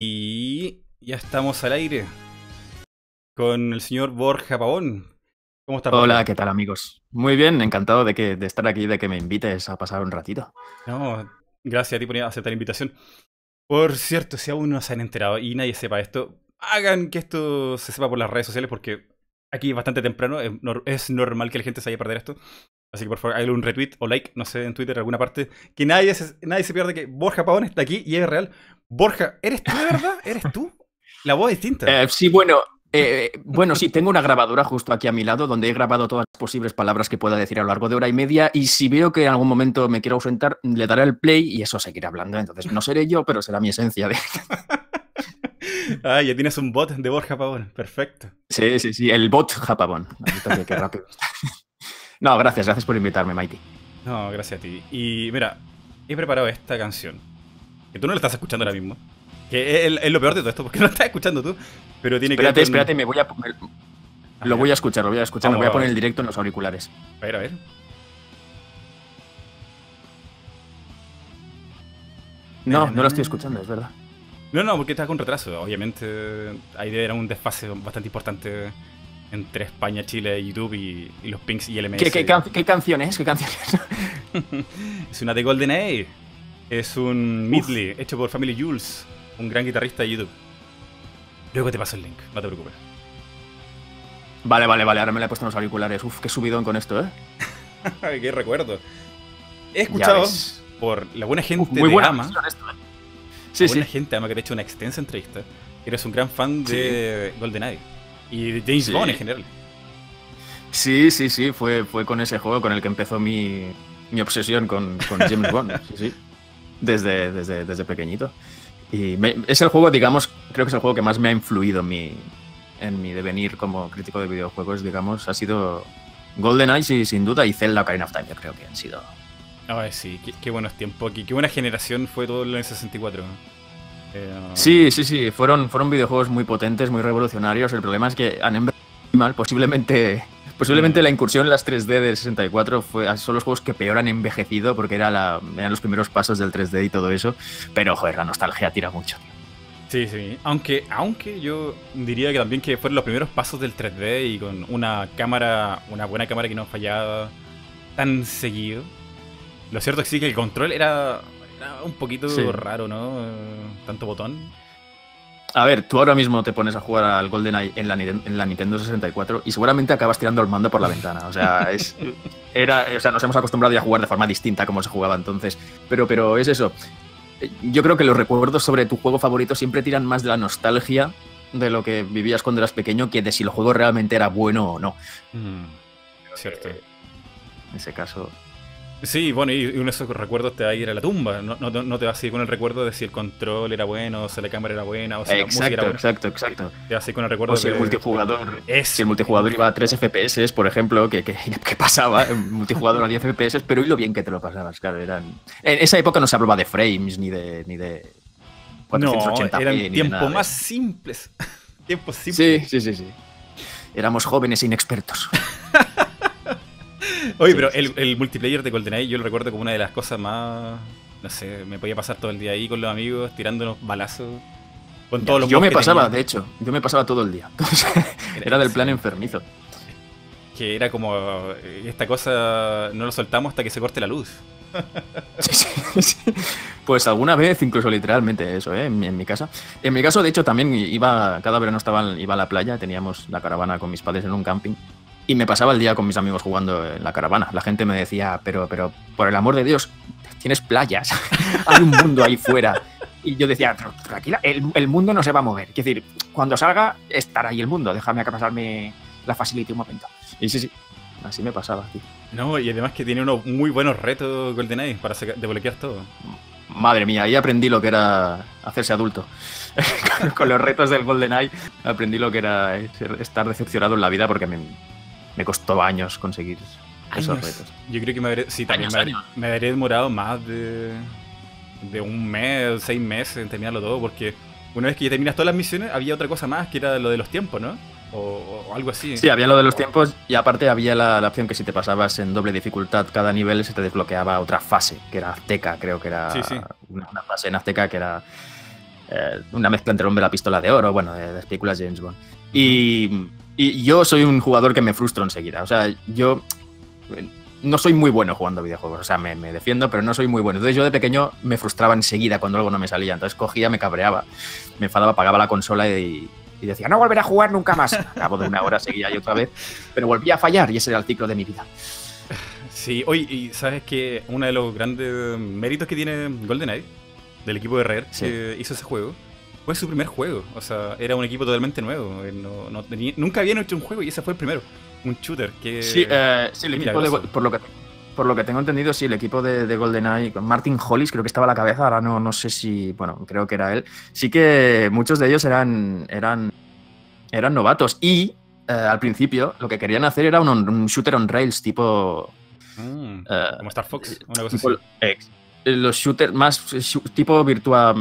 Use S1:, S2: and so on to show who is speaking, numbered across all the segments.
S1: Y ya estamos al aire con el señor Borja Pavón. ¿Cómo estás?
S2: Hola, ¿qué tal amigos? Muy bien, encantado de, que, de estar aquí, de que me invites a pasar un ratito.
S1: No, gracias a ti por aceptar la invitación. Por cierto, si aún no se han enterado y nadie sepa esto, hagan que esto se sepa por las redes sociales porque aquí es bastante temprano, es, normal que la gente se vaya a perder esto. Así que por favor, háganle un retweet o like, no sé, en Twitter, en alguna parte. Que nadie se, nadie se pierda que Borja Pavón está aquí y es real. Borja, ¿eres tú de verdad? ¿Eres tú? La voz es distinta.
S2: Eh, sí, bueno, eh, bueno, sí, tengo una grabadora justo aquí a mi lado donde he grabado todas las posibles palabras que pueda decir a lo largo de hora y media y si veo que en algún momento me quiero ausentar, le daré el play y eso seguirá hablando. Entonces no seré yo, pero será mi esencia. De...
S1: ah, ya tienes un bot de Borja Pavón. Perfecto.
S2: Sí, sí, sí, el bot Japabón. Qué rápido. No, gracias, gracias por invitarme, Mighty.
S1: No, gracias a ti. Y mira, he preparado esta canción que tú no lo estás escuchando ahora mismo. Que es, lo peor de todo esto, porque no estás escuchando tú. Pero tiene
S2: espérate, que. Espérate, espérate, me voy a. lo voy a escuchar, lo voy a escuchar. me voy a poner el directo en los auriculares.
S1: A ver, a ver.
S2: No, no lo estoy escuchando, es verdad.
S1: No, no, porque está con retraso. Obviamente, ahí era un desfase bastante importante entre España, Chile, YouTube y, los pings y LMS.
S2: ¿Qué, qué, qué canción es? ¿Qué canción es?
S1: una de GoldenEye. Es un medley hecho por Family Jules, un gran guitarrista de YouTube. Luego te paso el link, no te preocupes.
S2: Vale, vale, vale, ahora me le he puesto los auriculares. Uf, qué subidón con esto, ¿eh?
S1: qué recuerdo. He escuchado por la buena gente muy de buena Ama. Esto, ¿eh? Sí, la buena gente Ama que te ha hecho una extensa entrevista. Eres un gran fan de GoldenEye y de James Bond en general.
S2: Sí, sí, sí, fue, fue con ese juego con el que empezó mi, mi obsesión con, con James Bond. Sí, sí desde, desde, desde pequeñito. Y es el juego, digamos, creo que es el juego que más me ha influido en mi, en mi devenir como crítico de videojuegos, digamos, ha sido GoldenEye y sin duda y Zelda Ocarina of Time, yo creo que han sido.
S1: Ay, sí, qué, buenos tiempos, qué, qué, buena generación fue todo el 64.
S2: Eh, sí, sí, sí, fueron, fueron videojuegos muy potentes, muy revolucionarios. El problema es que han envejecido mal, posiblemente Posiblemente la incursión en las 3D del 64 fue, son los juegos que peor han envejecido porque era la, eran los primeros pasos del 3D y todo eso. Pero, joder, la nostalgia tira mucho.
S1: Sí, sí. Aunque, aunque yo diría que también que fueron los primeros pasos del 3D y con una cámara, una buena cámara que no fallaba tan seguido. Lo cierto es que sí que el control era, un poquito raro, ¿no? Tanto botón.
S2: A ver, tú ahora mismo te pones a jugar al GoldenEye en la, en la Nintendo 64 y seguramente acabas tirando el mando por la ventana. O sea, es, era, o sea, nos hemos acostumbrado ya a jugar de forma distinta como se jugaba entonces. Pero, pero es eso. Yo creo que los recuerdos sobre tu juego favorito siempre tiran más de la nostalgia de lo que vivías cuando eras pequeño que de si el juego realmente era bueno o no.
S1: Mm, cierto.
S2: En ese caso,
S1: Sí, bueno, y uno de esos recuerdos te va a ir a la tumba. No, no, no te vas a ir con el recuerdo de si el control era bueno, o si la cámara era buena, o si
S2: exacto, la música
S1: era buena.
S2: Exacto, exacto.
S1: Te vas a ir con el recuerdo
S2: o si el multijugador. Si el multijugador iba a 3 FPS, por ejemplo, que, que, pasaba, el multijugador a 10 FPS, pero y lo bien que te lo pasabas, claro. Eran... En esa época no se hablaba de frames ni de. Ni de
S1: 480 no, eran tiempos más simples. tiempos simples.
S2: Sí, sí, sí, sí. Éramos jóvenes e inexpertos.
S1: Oye, pero el, multiplayer de GoldenEye yo lo recuerdo como una de las cosas más. No sé, me podía pasar todo el día ahí con los amigos, tirándonos balazos. Con todos los
S2: yo me pasaba, de hecho, yo me pasaba todo el día. era del plan enfermizo.
S1: Que era como, eh, esta cosa no lo soltamos hasta que se corte la luz.
S2: sí, sí, Pues alguna vez, incluso literalmente eso, ¿eh? en, mi casa. En mi caso, de hecho, también iba, cada verano estaba, iba a la playa, teníamos la caravana con mis padres en un camping. Y me pasaba el día con mis amigos jugando en la caravana. La gente me decía, pero, pero, por el amor de Dios, tienes playas, hay un mundo ahí fuera. Y yo decía, tranquila, el, mundo no se va a mover. Es decir, cuando salga, estará ahí el mundo. Déjame pasarme la facility un momento. Y sí, sí, así me pasaba, tío.
S1: No, y además que tiene unos muy buenos retos GoldenEye para desbloquear todo.
S2: Madre mía, ahí aprendí lo que era hacerse adulto. Con los retos del GoldenEye aprendí lo que era estar decepcionado en la vida porque me, me costó años conseguir esos retos.
S1: Yo creo que me habría, sí, también me, habría, demorado más de, de un mes, seis meses en terminarlo todo, porque una vez que ya terminas todas las misiones, había otra cosa más que era lo de los tiempos, ¿no? O, algo así.
S2: Sí, había lo de los tiempos y aparte había la, opción que si te pasabas en doble dificultad cada nivel se te desbloqueaba otra fase, que era Azteca, creo que era
S1: sí, sí.
S2: Una, fase en Azteca que era eh, una mezcla entre el hombre de la pistola de oro, bueno, de, de películas James Bond. Y, y yo soy un jugador que me frustro enseguida. O sea, yo no soy muy bueno jugando videojuegos. O sea, me, me, defiendo, pero no soy muy bueno. Entonces yo de pequeño me frustraba enseguida cuando algo no me salía. Entonces cogía, me cabreaba, me enfadaba, apagaba la consola y, y decía, no volveré a jugar nunca más. A cabo de una hora seguía yo otra vez, pero volvía a fallar y ese era el ciclo de mi vida.
S1: Sí, hoy, y sabes que uno de los grandes méritos que tiene GoldenEye, del equipo de Rare, sí. que hizo ese juego, fue su primer juego. O sea, era un equipo totalmente nuevo. No, no tenía, nunca habían hecho un juego y ese fue el primero. Un shooter. Que,
S2: sí, eh, sí, el equipo de, por, lo que, por lo que tengo entendido, sí, el equipo de, de GoldenEye, con Martin Hollis creo que estaba a la cabeza, ahora no, no sé si, bueno, creo que era él. Sí que muchos de ellos eran, eran, eran novatos y eh, al principio lo que querían hacer era un, un shooter on rails tipo...
S1: Mm, eh, como Star Fox, una cosa tipo,
S2: así. Ex, los shooters más tipo Virtua,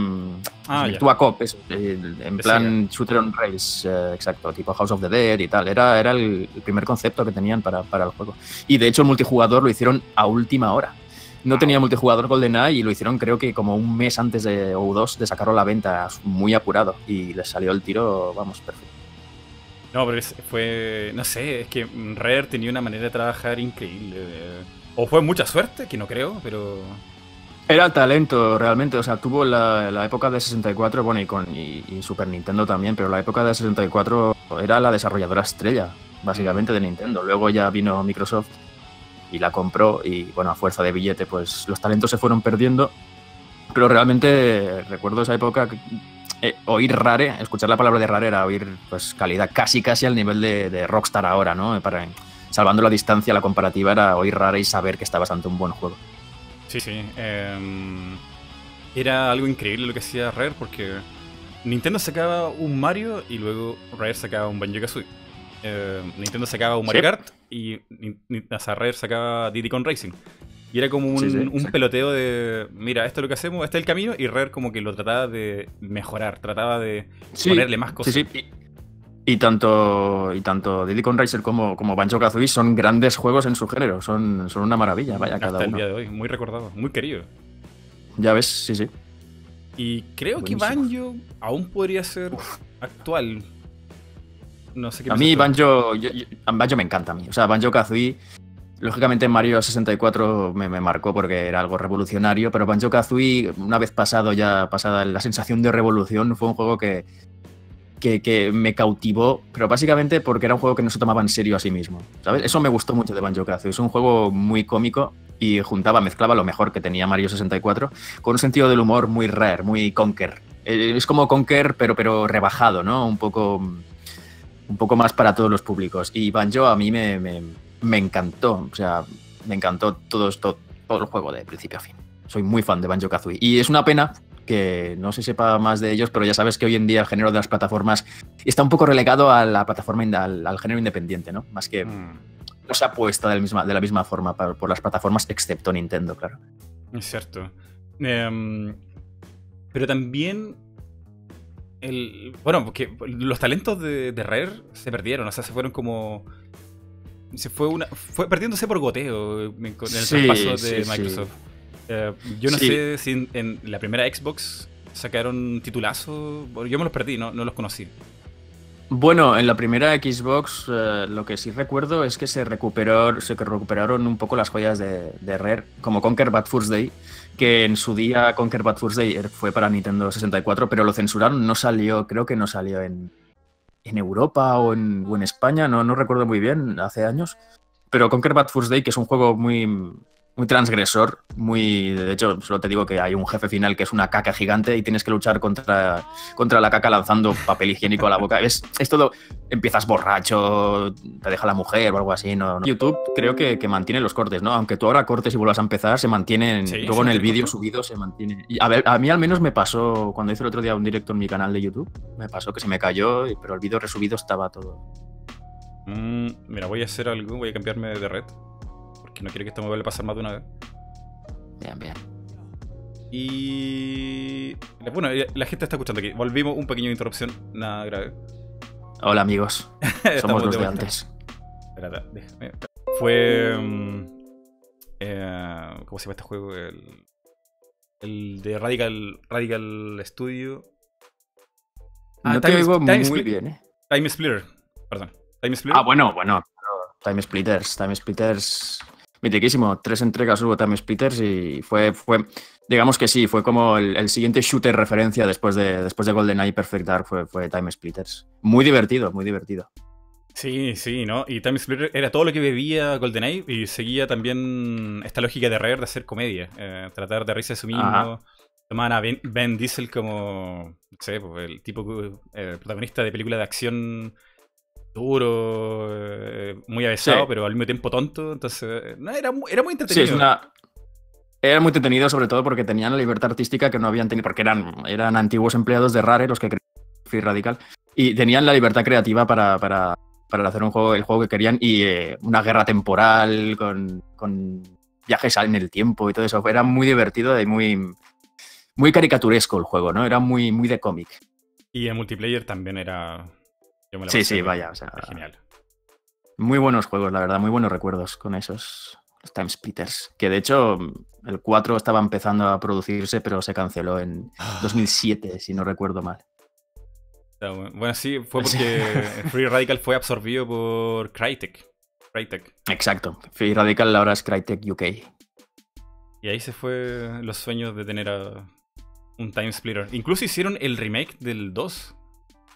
S2: ah, Virtua Cop, eso, en plan shooter on rails, eh, exacto, tipo House of the Dead y tal. Era, era el, primer concepto que tenían para, para, el juego. Y de hecho el multijugador lo hicieron a última hora. No tenía multijugador GoldenEye y lo hicieron creo que como un mes antes de, o dos de sacarlo a la venta, muy apurado. Y les salió el tiro, vamos, perfecto.
S1: No, pero fue, no sé, es que Rare tenía una manera de trabajar increíble. O fue mucha suerte, que no creo, pero
S2: era talento, realmente. O sea, tuvo la, época de 64, bueno, y, con, y, Super Nintendo también, pero la época de 64 era la desarrolladora estrella, básicamente, de Nintendo. Luego ya vino Microsoft y la compró, y bueno, a fuerza de billete, pues los talentos se fueron perdiendo. Pero realmente recuerdo esa época. Eh, oír Rare, escuchar la palabra de Rare era oír pues calidad casi casi al nivel de, de Rockstar ahora, ¿no? Para, salvando la distancia, la comparativa era oír Rare y saber que estabas ante un buen juego.
S1: Sí, sí. Eh, era algo increíble lo que hacía Rare porque Nintendo sacaba un Mario y luego Rare sacaba un Banjo Kazooie. Eh, Nintendo sacaba un Mario sí. Kart y o sea, Rare sacaba Diddy Kong Racing. Y era como un, sí, sí, un peloteo de, mira, esto es lo que hacemos, este es el camino, y Rare como que lo trataba de mejorar, trataba de ponerle más cosas.
S2: Sí, sí. Y, tanto, y tanto Diddy Kong Racer como, como Banjo Kazooie son grandes juegos en su género, son, son una maravilla, vaya,
S1: Hasta
S2: cada
S1: el
S2: uno.
S1: día de hoy, muy recordado, muy querido.
S2: Ya ves, sí, sí.
S1: Y creo Buenísimo. que Banjo aún podría ser Uf. actual. No sé qué
S2: A mí Banjo, yo, yo, Banjo me encanta a mí. O sea, Banjo Kazooie Lógicamente Mario 64 me, me, marcó porque era algo revolucionario, pero Banjo Kazooie, una vez pasado ya pasada la sensación de revolución, fue un juego que, que, que, me cautivó, pero básicamente porque era un juego que no se tomaba en serio a sí mismo. ¿sabes? Eso me gustó mucho de Banjo Kazooie. Es un juego muy cómico y juntaba, mezclaba lo mejor que tenía Mario 64 con un sentido del humor muy rare, muy Conker. Eh, es como Conker, pero, pero rebajado, ¿no? Un poco, un poco más para todos los públicos. Y Banjo a mí me, me me encantó. O sea, me encantó todo esto, todo el juego de principio a fin. Soy muy fan de Banjo Kazooie. Y es una pena que no se sepa más de ellos, pero ya sabes que hoy en día el género de las plataformas está un poco relegado a la plataforma, al, al género independiente, ¿no? Más que mm. no se apuesta de la misma, de la misma forma por, por las plataformas, excepto Nintendo, claro.
S1: Es cierto. Um, pero también el, bueno, porque los talentos de, de, Rare se perdieron, o sea, se fueron como se fue una fue perdiéndose por goteo en el sí, traspaso de sí, Microsoft. Sí. Uh, yo no sé si en, en, la primera Xbox sacaron titulazo. Yo me los perdí, no, no los conocí.
S2: Bueno, en la primera Xbox uh, lo que sí recuerdo es que se, recuperó, se recuperaron un poco las joyas de, de Rare, como Conquer Bad First Day, que en su día Conquer Bad First Day fue para Nintendo 64, pero lo censuraron, no salió, creo que no salió en, en Europa o en, o en España, no, no, recuerdo muy bien, hace años. Pero Conquer Bad First Day, que es un juego muy, muy transgresor, muy. De hecho, solo te digo que hay un jefe final que es una caca gigante y tienes que luchar contra, contra la caca lanzando papel higiénico a la boca. Es, es todo. Empiezas borracho, te deja la mujer o algo así. No. YouTube creo que, que, mantiene los cortes, ¿no? Aunque tú ahora cortes y vuelvas a empezar, se mantienen. Sí, luego en el vídeo subido se mantiene. Y a, ver, a mí al menos me pasó, cuando hice el otro día un directo en mi canal de YouTube, me pasó que se me cayó, pero el vídeo resubido estaba todo.
S1: Mm, mira, voy a hacer algo, voy a cambiarme de red que no quiero que esto me vuelva a pasar más de una vez.
S2: Bien, bien.
S1: Y. Bueno, la gente está escuchando aquí. Volvimos, un pequeño interrupción, nada grave.
S2: Hola, amigos. Somos los de, de antes.
S1: Espérate, déjame. Fue. Um, eh, ¿Cómo se llama este juego? El, el de Radical, Radical Studio. Ah,
S2: no te
S1: Time- Time
S2: muy bien, ¿eh?
S1: Time Splitter. Perdón. Time Splitter.
S2: Ah, bueno, bueno. Time Splitters. Time Splitters. Mitiquísimo. Tres entregas hubo Time Splitters y fue, fue digamos que sí, fue como el, el siguiente shooter referencia después de, después de GoldenEye Perfect Dark fue, fue Time Splitters. Muy divertido, muy divertido.
S1: Sí, sí, ¿no? Y Time Splitter era todo lo que bebía GoldenEye y seguía también esta lógica de Rare de hacer comedia. eh, tratar de reírse de su mismo.
S2: Ajá.
S1: Tomaban a Ben, Ben Diesel como, no sé, pues, el tipo eh, protagonista de película de acción duro, eh, muy avesado,
S2: Sí.
S1: pero al mismo tiempo tonto. Entonces, eh, no, era, era muy
S2: Sí,
S1: entretenido.
S2: es una. Era muy entretenido, sobre todo porque tenían la libertad artística que no habían tenido, porque eran, eran antiguos empleados de Rare los que crearon Free Radical, y tenían la libertad creativa para, para, para hacer un juego, el juego que querían, y eh, una guerra temporal con, con viajes en el tiempo y todo eso. Era muy divertido y muy, muy caricaturesco el juego, ¿no? Era muy, muy de cómic.
S1: Y el multiplayer también era. Yo me la
S2: Sí, sí, vaya, o sea,
S1: genial.
S2: Muy buenos juegos, la verdad, muy buenos recuerdos con esos los Time Splitters. Que de hecho, el 4 estaba empezando a producirse, pero se canceló en 2007, si no recuerdo mal.
S1: Bueno. Bueno, sí, fue porque Free Radical fue absorbido por Crytek. Crytek.
S2: Exacto. Free Radical ahora es Crytek UK.
S1: Y ahí se fue los sueños de tener a un Time Splitter. Incluso hicieron el remake del 2.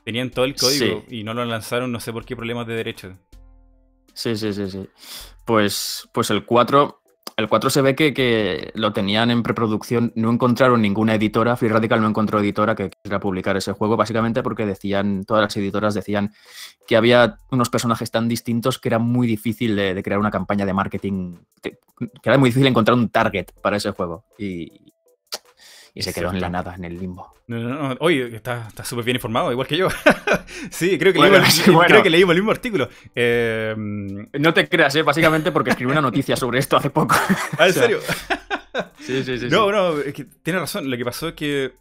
S1: Tenían todo el código y no lo lanzaron, no sé por qué problemas de derecho.
S2: Sí, sí, sí, sí. Pues, pues el 4. El 4 se ve que, que lo tenían en preproducción, no encontraron ninguna editora, Free Radical no encontró editora que quisiera publicar ese juego, básicamente porque decían, todas las editoras decían que había unos personajes tan distintos que era muy difícil de, de crear una campaña de marketing, que, que era muy difícil encontrar un target para ese juego. Y, y se quedó en la nada, en el limbo.
S1: No, no, no. Oye, está está súper bien informado, igual que yo. sí, creo que,
S2: Bueno,
S1: leímos,
S2: sí, bueno.
S1: creo que leímos el mismo artículo. Eh,
S2: No te creas, ¿eh? básicamente porque escribí una noticia sobre esto hace poco.
S1: ¿Ah, en serio?
S2: Sí, sí, sí.
S1: No, no, es que tienes razón. Lo que pasó es que,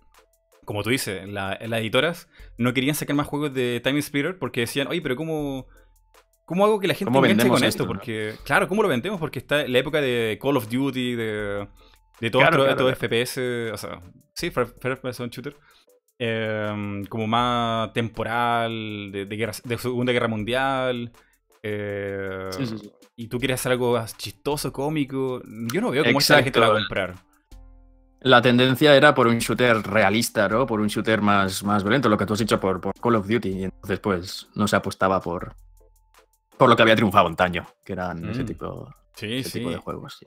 S1: como tú dices, la- las editoras no querían sacar más juegos de Time Splitter porque decían, oye, pero ¿cómo, cómo hago que la gente
S2: ¿Cómo
S1: enganche con
S2: esto,
S1: esto? Porque, claro, ¿cómo lo vendemos? Porque está en la época de Call of Duty, de, de todo
S2: Claro, claro,
S1: FPS, o sea, sí, First person shooter. eh, como más temporal, de, de guerra- de Segunda Guerra Mundial. eh,
S2: Sí, sí, sí.
S1: Y tú quieres hacer algo chistoso, cómico. Yo no veo cómo esta la gente lo va a comprar.
S2: La tendencia era por un shooter realista, ¿no? Por un shooter más, más violento, lo que tú has dicho por, por Call of Duty. Y entonces, pues, no se apostaba por, por lo que había triunfado antaño, que eran ese,
S1: Mm.
S2: tipo, ese
S1: sí.
S2: tipo de juegos.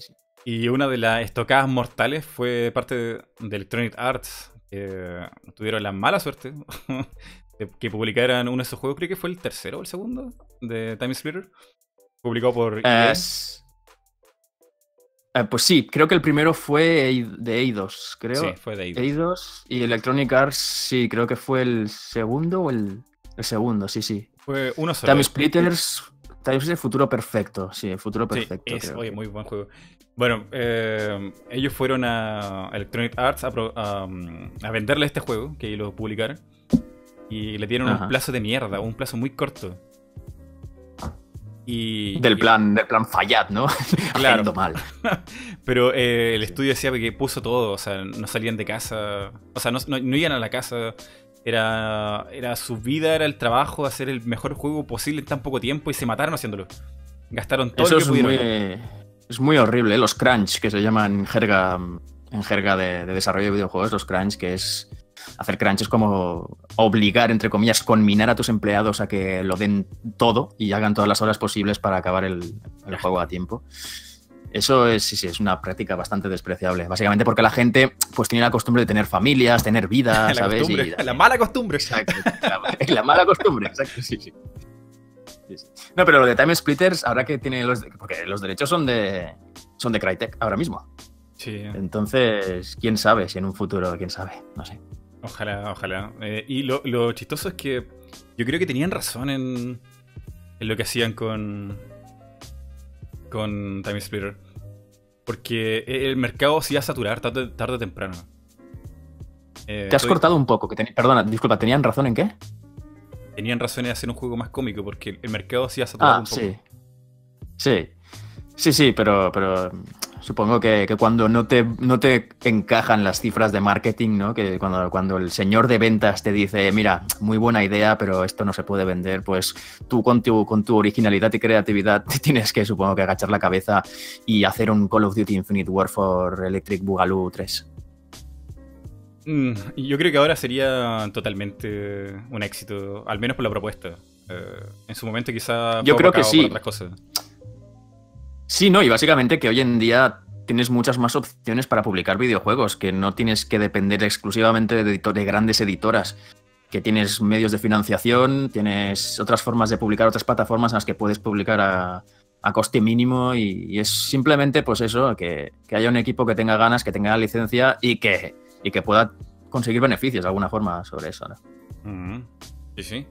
S1: Y una de las estocadas mortales fue parte de, de Electronic Arts, que tuvieron la mala suerte de que publicaran uno de esos juegos, creo que fue el tercero o el segundo de Time Splitter, publicado por EA.
S2: Es- eh, pues sí, creo que el primero fue Ei- de Eidos, creo.
S1: Sí, fue de ahí.
S2: Eidos y Electronic Arts, sí, creo que fue el segundo o el, el segundo, sí, sí.
S1: Fue uno solo.
S2: Time Splitters, Time Splitters Futuro Perfecto, sí, el Futuro
S1: Sí,
S2: Perfecto.
S1: es,
S2: creo
S1: oye,
S2: que.
S1: muy buen juego. Bueno, eh, ellos fueron a Electronic Arts a, pro- a, um, a venderle este juego, que lo publicaran. Y le dieron
S2: Ajá.
S1: un plazo de mierda, un plazo muy corto. Y,
S2: Del
S1: y-
S2: plan, del plan Fayad, ¿no?
S1: Claro.
S2: Mal.
S1: Pero eh, el estudio decía que puso todo, o sea, no salían de casa, o sea, no, no- no iban a la casa, era, era su vida, era el trabajo, hacer el mejor juego posible en tan poco tiempo y se mataron haciéndolo. Gastaron todo
S2: Eso
S1: lo que
S2: es
S1: pudieron.
S2: muy, es muy horrible, ¿eh? los crunch, que se llaman en jerga, en jerga de, de desarrollo de videojuegos, los crunch, que es hacer crunch es como obligar, entre comillas, conminar a tus empleados a que lo den todo y hagan todas las horas posibles para acabar el, el juego a tiempo. Eso es, sí, sí, es una práctica bastante despreciable. Básicamente porque la gente pues tiene la costumbre de tener familias, tener vida,
S1: la,
S2: ¿sabes? Y-
S1: la mala costumbre.
S2: Exacto. La, la mala costumbre, exacto, sí, sí. Sí, sí. No, pero lo de Time Splitters, ahora que tiene los. Porque los derechos son de. Son de Crytek ahora mismo.
S1: Sí,
S2: Entonces, quién sabe si en un futuro, quién sabe. No sé.
S1: ojalá, ojalá. Eh, y lo, lo chistoso es que yo creo que tenían razón en, en lo que hacían con, con Time Splitter. Porque el mercado se iba a saturar tarde, tarde o temprano. Eh,
S2: Te has
S1: estoy-
S2: cortado un poco. Que Perdona, disculpa, ¿tenían razón en qué?
S1: Tenían razón en hacer un juego más cómico porque el mercado se iba a saturar
S2: Ah,
S1: un poco.
S2: sí. Sí. Sí, sí, pero, pero Supongo que, cuando no te, no te encajan las cifras de marketing, ¿no? Que cuando, cuando el señor de ventas te dice, mira, muy buena idea, pero esto no se puede vender, pues tú con tu, con tu originalidad y creatividad tienes que, supongo que, agachar la cabeza y hacer un Call of Duty Infinite War for Electric Boogaloo 3.
S1: Mm, yo creo que ahora sería totalmente un éxito, al menos por la propuesta. Eh, en su momento quizá...
S2: Yo creo que sí. Sí, no, y básicamente que hoy en día tienes muchas más opciones para publicar videojuegos, que no tienes que depender exclusivamente de, de grandes editoras, que tienes medios de financiación, tienes otras formas de publicar, otras plataformas en las que puedes publicar a, coste mínimo y, es simplemente pues eso, que, haya un equipo que tenga ganas, que tenga la licencia y que, y que pueda conseguir beneficios de alguna forma sobre eso.
S1: ¿no? Sí, sí.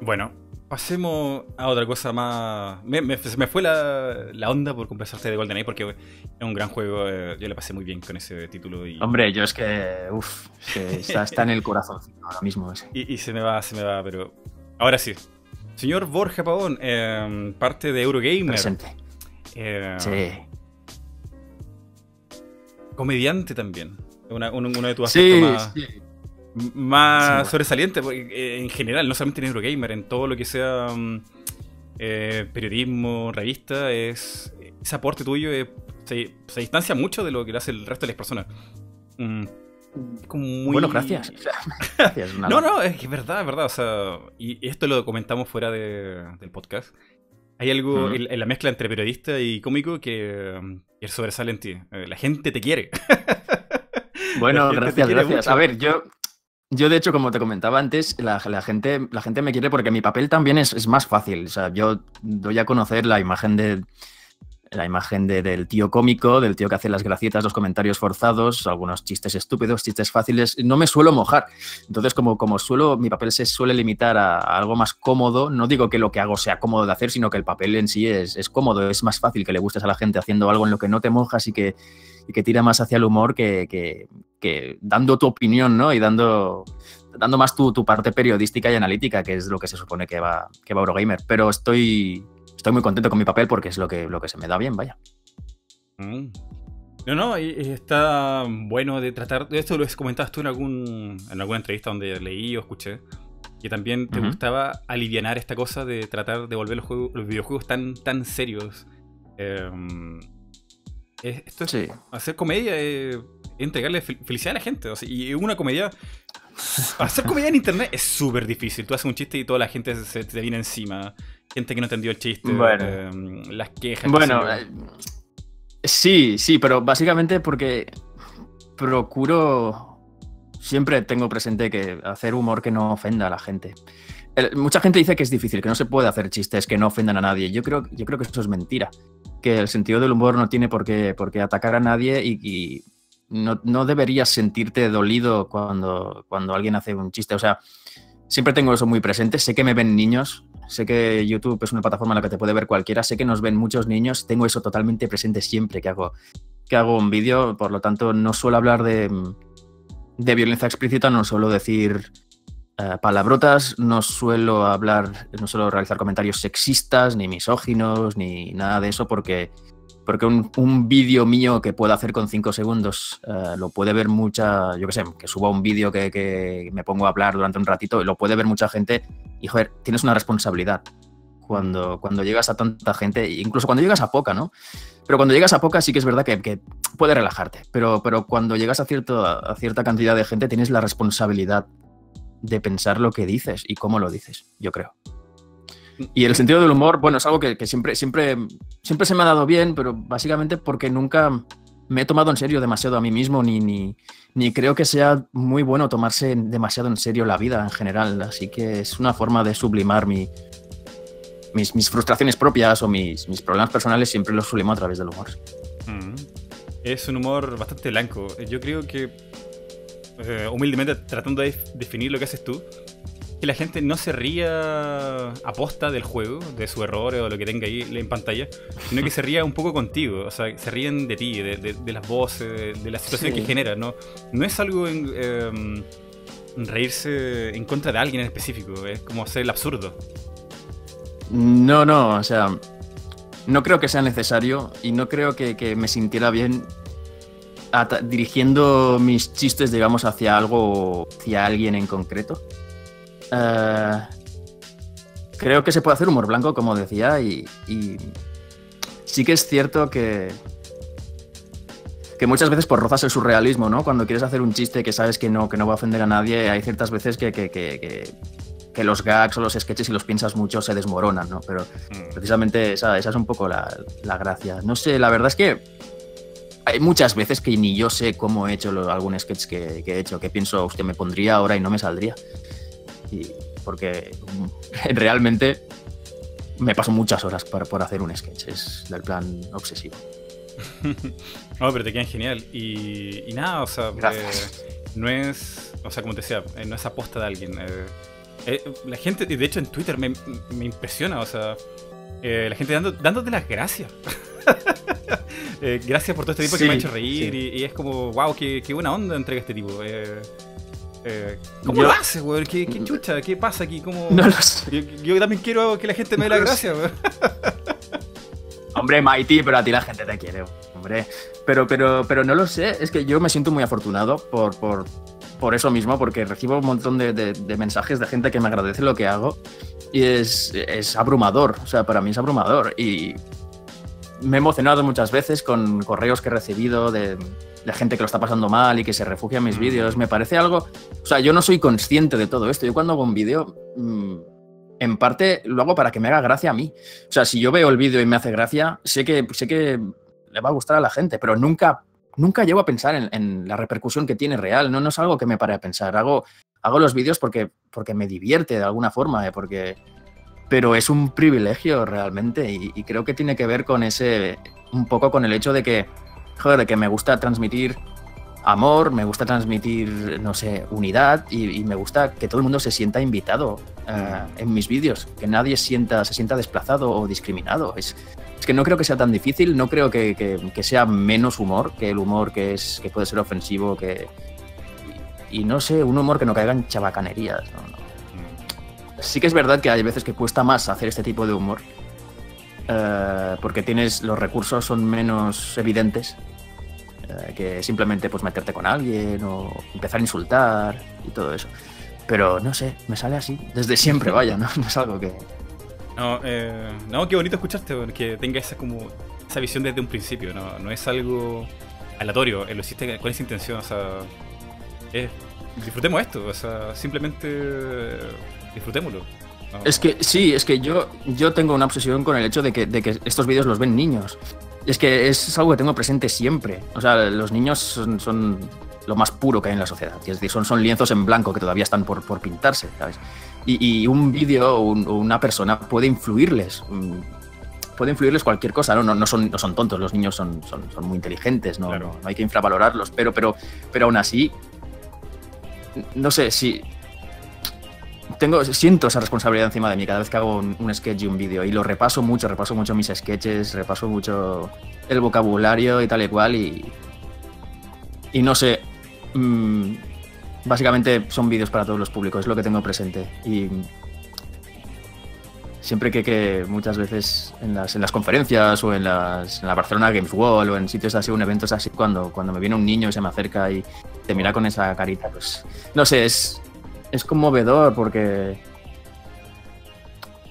S1: Bueno, Pasemos a otra cosa más. Me, se me fue la, onda por conversarte de GoldenEye porque es un gran juego. Eh, yo le pasé muy bien con ese título. Y...
S2: Hombre, yo es que. Uff, está, en el corazón ahora mismo ese.
S1: Y, se me va, se me va, pero. Ahora sí. Señor Borja Pavón, em, parte de Eurogamer.
S2: Presente.
S1: Em, sí. Comediante también. Una, uno, de tus aspectos más. Sí más sobresaliente, porque, eh, en general, no solamente en Eurogamer, en todo lo que sea mm, eh, periodismo, revista, es ese aporte tuyo se, distancia mucho de lo que hace el resto de las personas.
S2: Mm, bueno, gracias.
S1: no, no, es que es verdad, es verdad. O sea, y esto lo comentamos fuera del podcast. Hay algo en, la mezcla entre periodista y cómico que, que sobresale en ti. Eh, la gente te quiere.
S2: Bueno, gracias, gracias. A ver, yo, yo, de hecho, como te comentaba antes, la, gente, la gente me quiere porque mi papel también es, más fácil. O sea, yo doy a conocer la imagen de la imagen del tío cómico, del tío que hace las gracietas, los comentarios forzados, algunos chistes estúpidos, chistes fáciles. No me suelo mojar. Entonces, como, como suelo, mi papel se suele limitar a, algo más cómodo. No digo que lo que hago sea cómodo de hacer, sino que el papel en sí es, es cómodo. Es más fácil que le gustes a la gente haciendo algo en lo que no te mojas y que, y que tira más hacia el humor que, dando tu opinión, ¿no? Y dando, dando más tu, parte periodística y analítica, que es lo que se supone que va, que va Eurogamer. Pero estoy, estoy muy contento con mi papel porque es lo que, lo que se me da bien, vaya.
S1: Mm. No, no, está bueno de tratar. Esto lo comentabas tú en, algún, en alguna entrevista donde leí o escuché. Que también te gustaba aliviar esta cosa de tratar de volver los, juegos, los videojuegos tan, tan serios. Em, esto es, hacer comedia es entregarle felicidad a la gente. y una comedia. Hacer comedia en internet es súper difícil. Tú haces un chiste y toda la gente se te viene encima. Gente que no entendió el chiste. Em, las quejas.
S2: Bueno, eh, sí, sí, pero básicamente porque procuro. Siempre tengo presente que hacer humor que no ofenda a la gente. mucha gente dice que es difícil, que no se puede hacer chistes que no ofendan a nadie. Yo creo, yo creo que eso es mentira que el sentido del humor no tiene por qué, por qué atacar a nadie y, no, no, deberías sentirte dolido cuando, cuando alguien hace un chiste. O sea, siempre tengo eso muy presente. Sé que me ven niños, sé que YouTube es una plataforma en la que te puede ver cualquiera, sé que nos ven muchos niños, tengo eso totalmente presente siempre que hago, que hago un vídeo, por lo tanto no suelo hablar de, de violencia explícita, no suelo decir eh, palabrotas, no suelo hablar, no suelo realizar comentarios sexistas, ni misóginos, ni nada de eso, porque, porque un, vídeo mío que pueda hacer con cinco segundos eh, lo puede ver mucha, yo qué sé, que suba un vídeo que, me pongo a hablar durante un ratito lo puede ver mucha gente y, joder, tienes una responsabilidad cuando, cuando llegas a tanta gente, incluso cuando llegas a poca, ¿no? Pero cuando llegas a poca sí que es verdad que, que puede relajarte, pero, pero cuando llegas a, cierto, a cierta cantidad de gente tienes la responsabilidad de pensar lo que dices y cómo lo dices, yo creo. Y el sentido del humor, bueno, es algo que, siempre, siempre, siempre se me ha dado bien, pero básicamente porque nunca me he tomado en serio demasiado a mí mismo, ni, ni, ni creo que sea muy bueno tomarse demasiado en serio la vida en general. Así que es una forma de sublimar mi, mis, mis, frustraciones propias o mis, mis, problemas personales, siempre los sublimo a través del humor.
S1: Mm. Es un humor bastante blanco. Yo creo que eh, humildemente tratando de definir lo que haces tú, que la gente no se ría aposta del juego, de su error o lo que tenga ahí en pantalla, sino que se ría un poco contigo, o sea, se ríen de ti, de, las voces, de, la situación que genera, ¿no? No es algo en, em, reírse en contra de alguien en específico, es como hacer el absurdo.
S2: No, no, o sea, no creo que sea necesario y no creo que, me sintiera bien dirigiendo mis chistes, digamos, hacia algo, hacia alguien en concreto. Eh, creo que se puede hacer humor blanco, como decía, y, sí que es cierto que, que muchas veces por rozas el surrealismo, ¿no? Cuando quieres hacer un chiste que sabes que no, que no va a ofender a nadie, hay ciertas veces que, que los gags o los sketches, si los piensas mucho, se desmoronan, ¿no? Pero mm. precisamente esa, esa, es un poco la, la, gracia. No sé, la verdad es que hay muchas veces que ni yo sé cómo he hecho algún sketch que, que, he hecho, que pienso, usted me pondría ahora y no me saldría. Y porque realmente me paso muchas horas por, por hacer un sketch, es del plan obsesivo.
S1: no, pero te quedan genial. Y, y nada, o sea, eh, no es, o sea, como te decía, eh, no es aposta de alguien. Eh, eh, la gente, de hecho en Twitter me, impresiona, o sea, eh, la gente dando, dándote las gracias. Eh, gracias por todo este tipo que me ha hecho reír y, es como, wow, qué, buena onda entrega este tipo. ¿Cómo lo hace, güey? ¿Qué, ¿Qué, chucha? ¿Qué pasa aquí? ¿Cómo...
S2: No lo sé.
S1: Yo, también quiero que la gente me dé las gracias, güey.
S2: Hombre, Mighty, pero a ti la gente te quiere, hombre. Pero, pero, pero no lo sé, es que yo me siento muy afortunado por, por, por eso mismo, porque recibo un montón de, mensajes de gente que me agradece lo que hago y es, abrumador, o sea, para mí es abrumador. Y me he emocionado muchas veces con correos que he recibido de, gente que lo está pasando mal y que se refugia en mis mm. vídeos. Me parece algo, o sea, yo no soy consciente de todo esto. Yo cuando hago un vídeo... Mm, en parte lo hago para que me haga gracia a mí. O sea, si yo veo el vídeo y me hace gracia, sé que, sé que le va a gustar a la gente, pero nunca nunca llego a pensar en, la repercusión que tiene real, no, no es algo que me pare a pensar, hago, hago los vídeos porque, porque me divierte de alguna forma, eh, porque, pero es un privilegio realmente y, creo que tiene que ver con ese, un poco con el hecho de que, joder, de que me gusta transmitir amor, me gusta transmitir, no sé, unidad y, me gusta que todo el mundo se sienta invitado eh, en mis vídeos, que nadie sienta, se sienta desplazado o discriminado. Es, es que no creo que sea tan difícil, no creo que, sea menos humor que el humor que, es, que puede ser ofensivo, que... Y, no sé, un humor que no caiga en chabacanerías. Sí que es verdad que hay veces que cuesta más hacer este tipo de humor, eh, porque tienes los recursos son menos evidentes eh, que simplemente pues meterte con alguien o empezar a insultar y todo eso. Pero no sé, me sale así, desde siempre, vaya, no es algo que,
S1: no, eh, no, qué bonito escucharte, que tenga esa como esa visión desde un principio, no, no es algo aleatorio, lo hiciste con esa intención, o sea, disfrutemos esto, o sea, simplemente disfrutémoslo.
S2: Es que sí, es que yo, yo tengo una obsesión con el hecho de que, de que estos vídeos los ven niños. Es que es algo que tengo presente siempre. O sea, los niños son, son lo más puro que hay en la sociedad. Es decir, son, son lienzos en blanco que todavía están por, por pintarse, ¿sabes? y, un vídeo o, una persona puede influirles. Mm, puede influirles cualquier cosa, ¿no? No, son, no son tontos, los niños son, son, son muy inteligentes, ¿no? ¿no? hay que infravalorarlos, pero, pero, pero aún así, no sé, si... Tengo, siento esa responsabilidad encima de mí cada vez que hago un, sketch y un vídeo y lo repaso mucho, repaso mucho mis sketches, repaso mucho el vocabulario y tal y cual y, y no sé, mmm, básicamente son vídeos para todos los públicos, es lo que tengo presente. Y siempre que, muchas veces en las, en las conferencias o en, las, en la Barcelona Games World o en sitios así, en eventos así, cuando, cuando me viene un niño y se me acerca y te mira con esa carita, pues no sé, es, es conmovedor porque,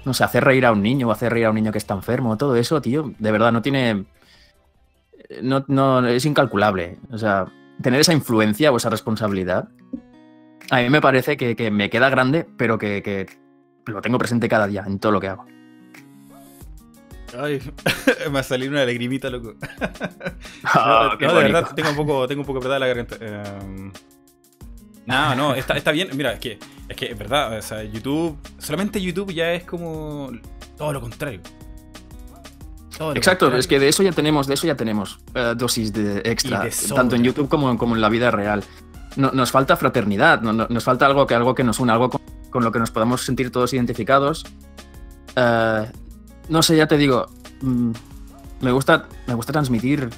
S2: no sé, hacer reír a un niño o hacer reír a un niño que está enfermo, todo eso, tío, de verdad no tiene... No, no, es incalculable. O sea, tener esa influencia o esa responsabilidad, a mí me parece que, me queda grande, pero que, lo tengo presente cada día en todo lo que hago.
S1: Ay, me ha salido una lagrimita, loco. Ah, no, de verdad, tengo un poco, tengo un poco de la garganta. Em, no, no, está, está bien. Mira, es que, es que es verdad, o sea, YouTube, solamente YouTube ya es como todo lo contrario.
S2: Exacto, es que de eso ya tenemos, de eso ya tenemos eh, dosis de extra, tanto en YouTube como, como en la vida real. nos falta fraternidad, nos falta algo que, algo que nos une, algo con, lo que nos podamos sentir todos identificados. Eh, no sé, ya te digo, mm, me, gusta, me gusta transmitir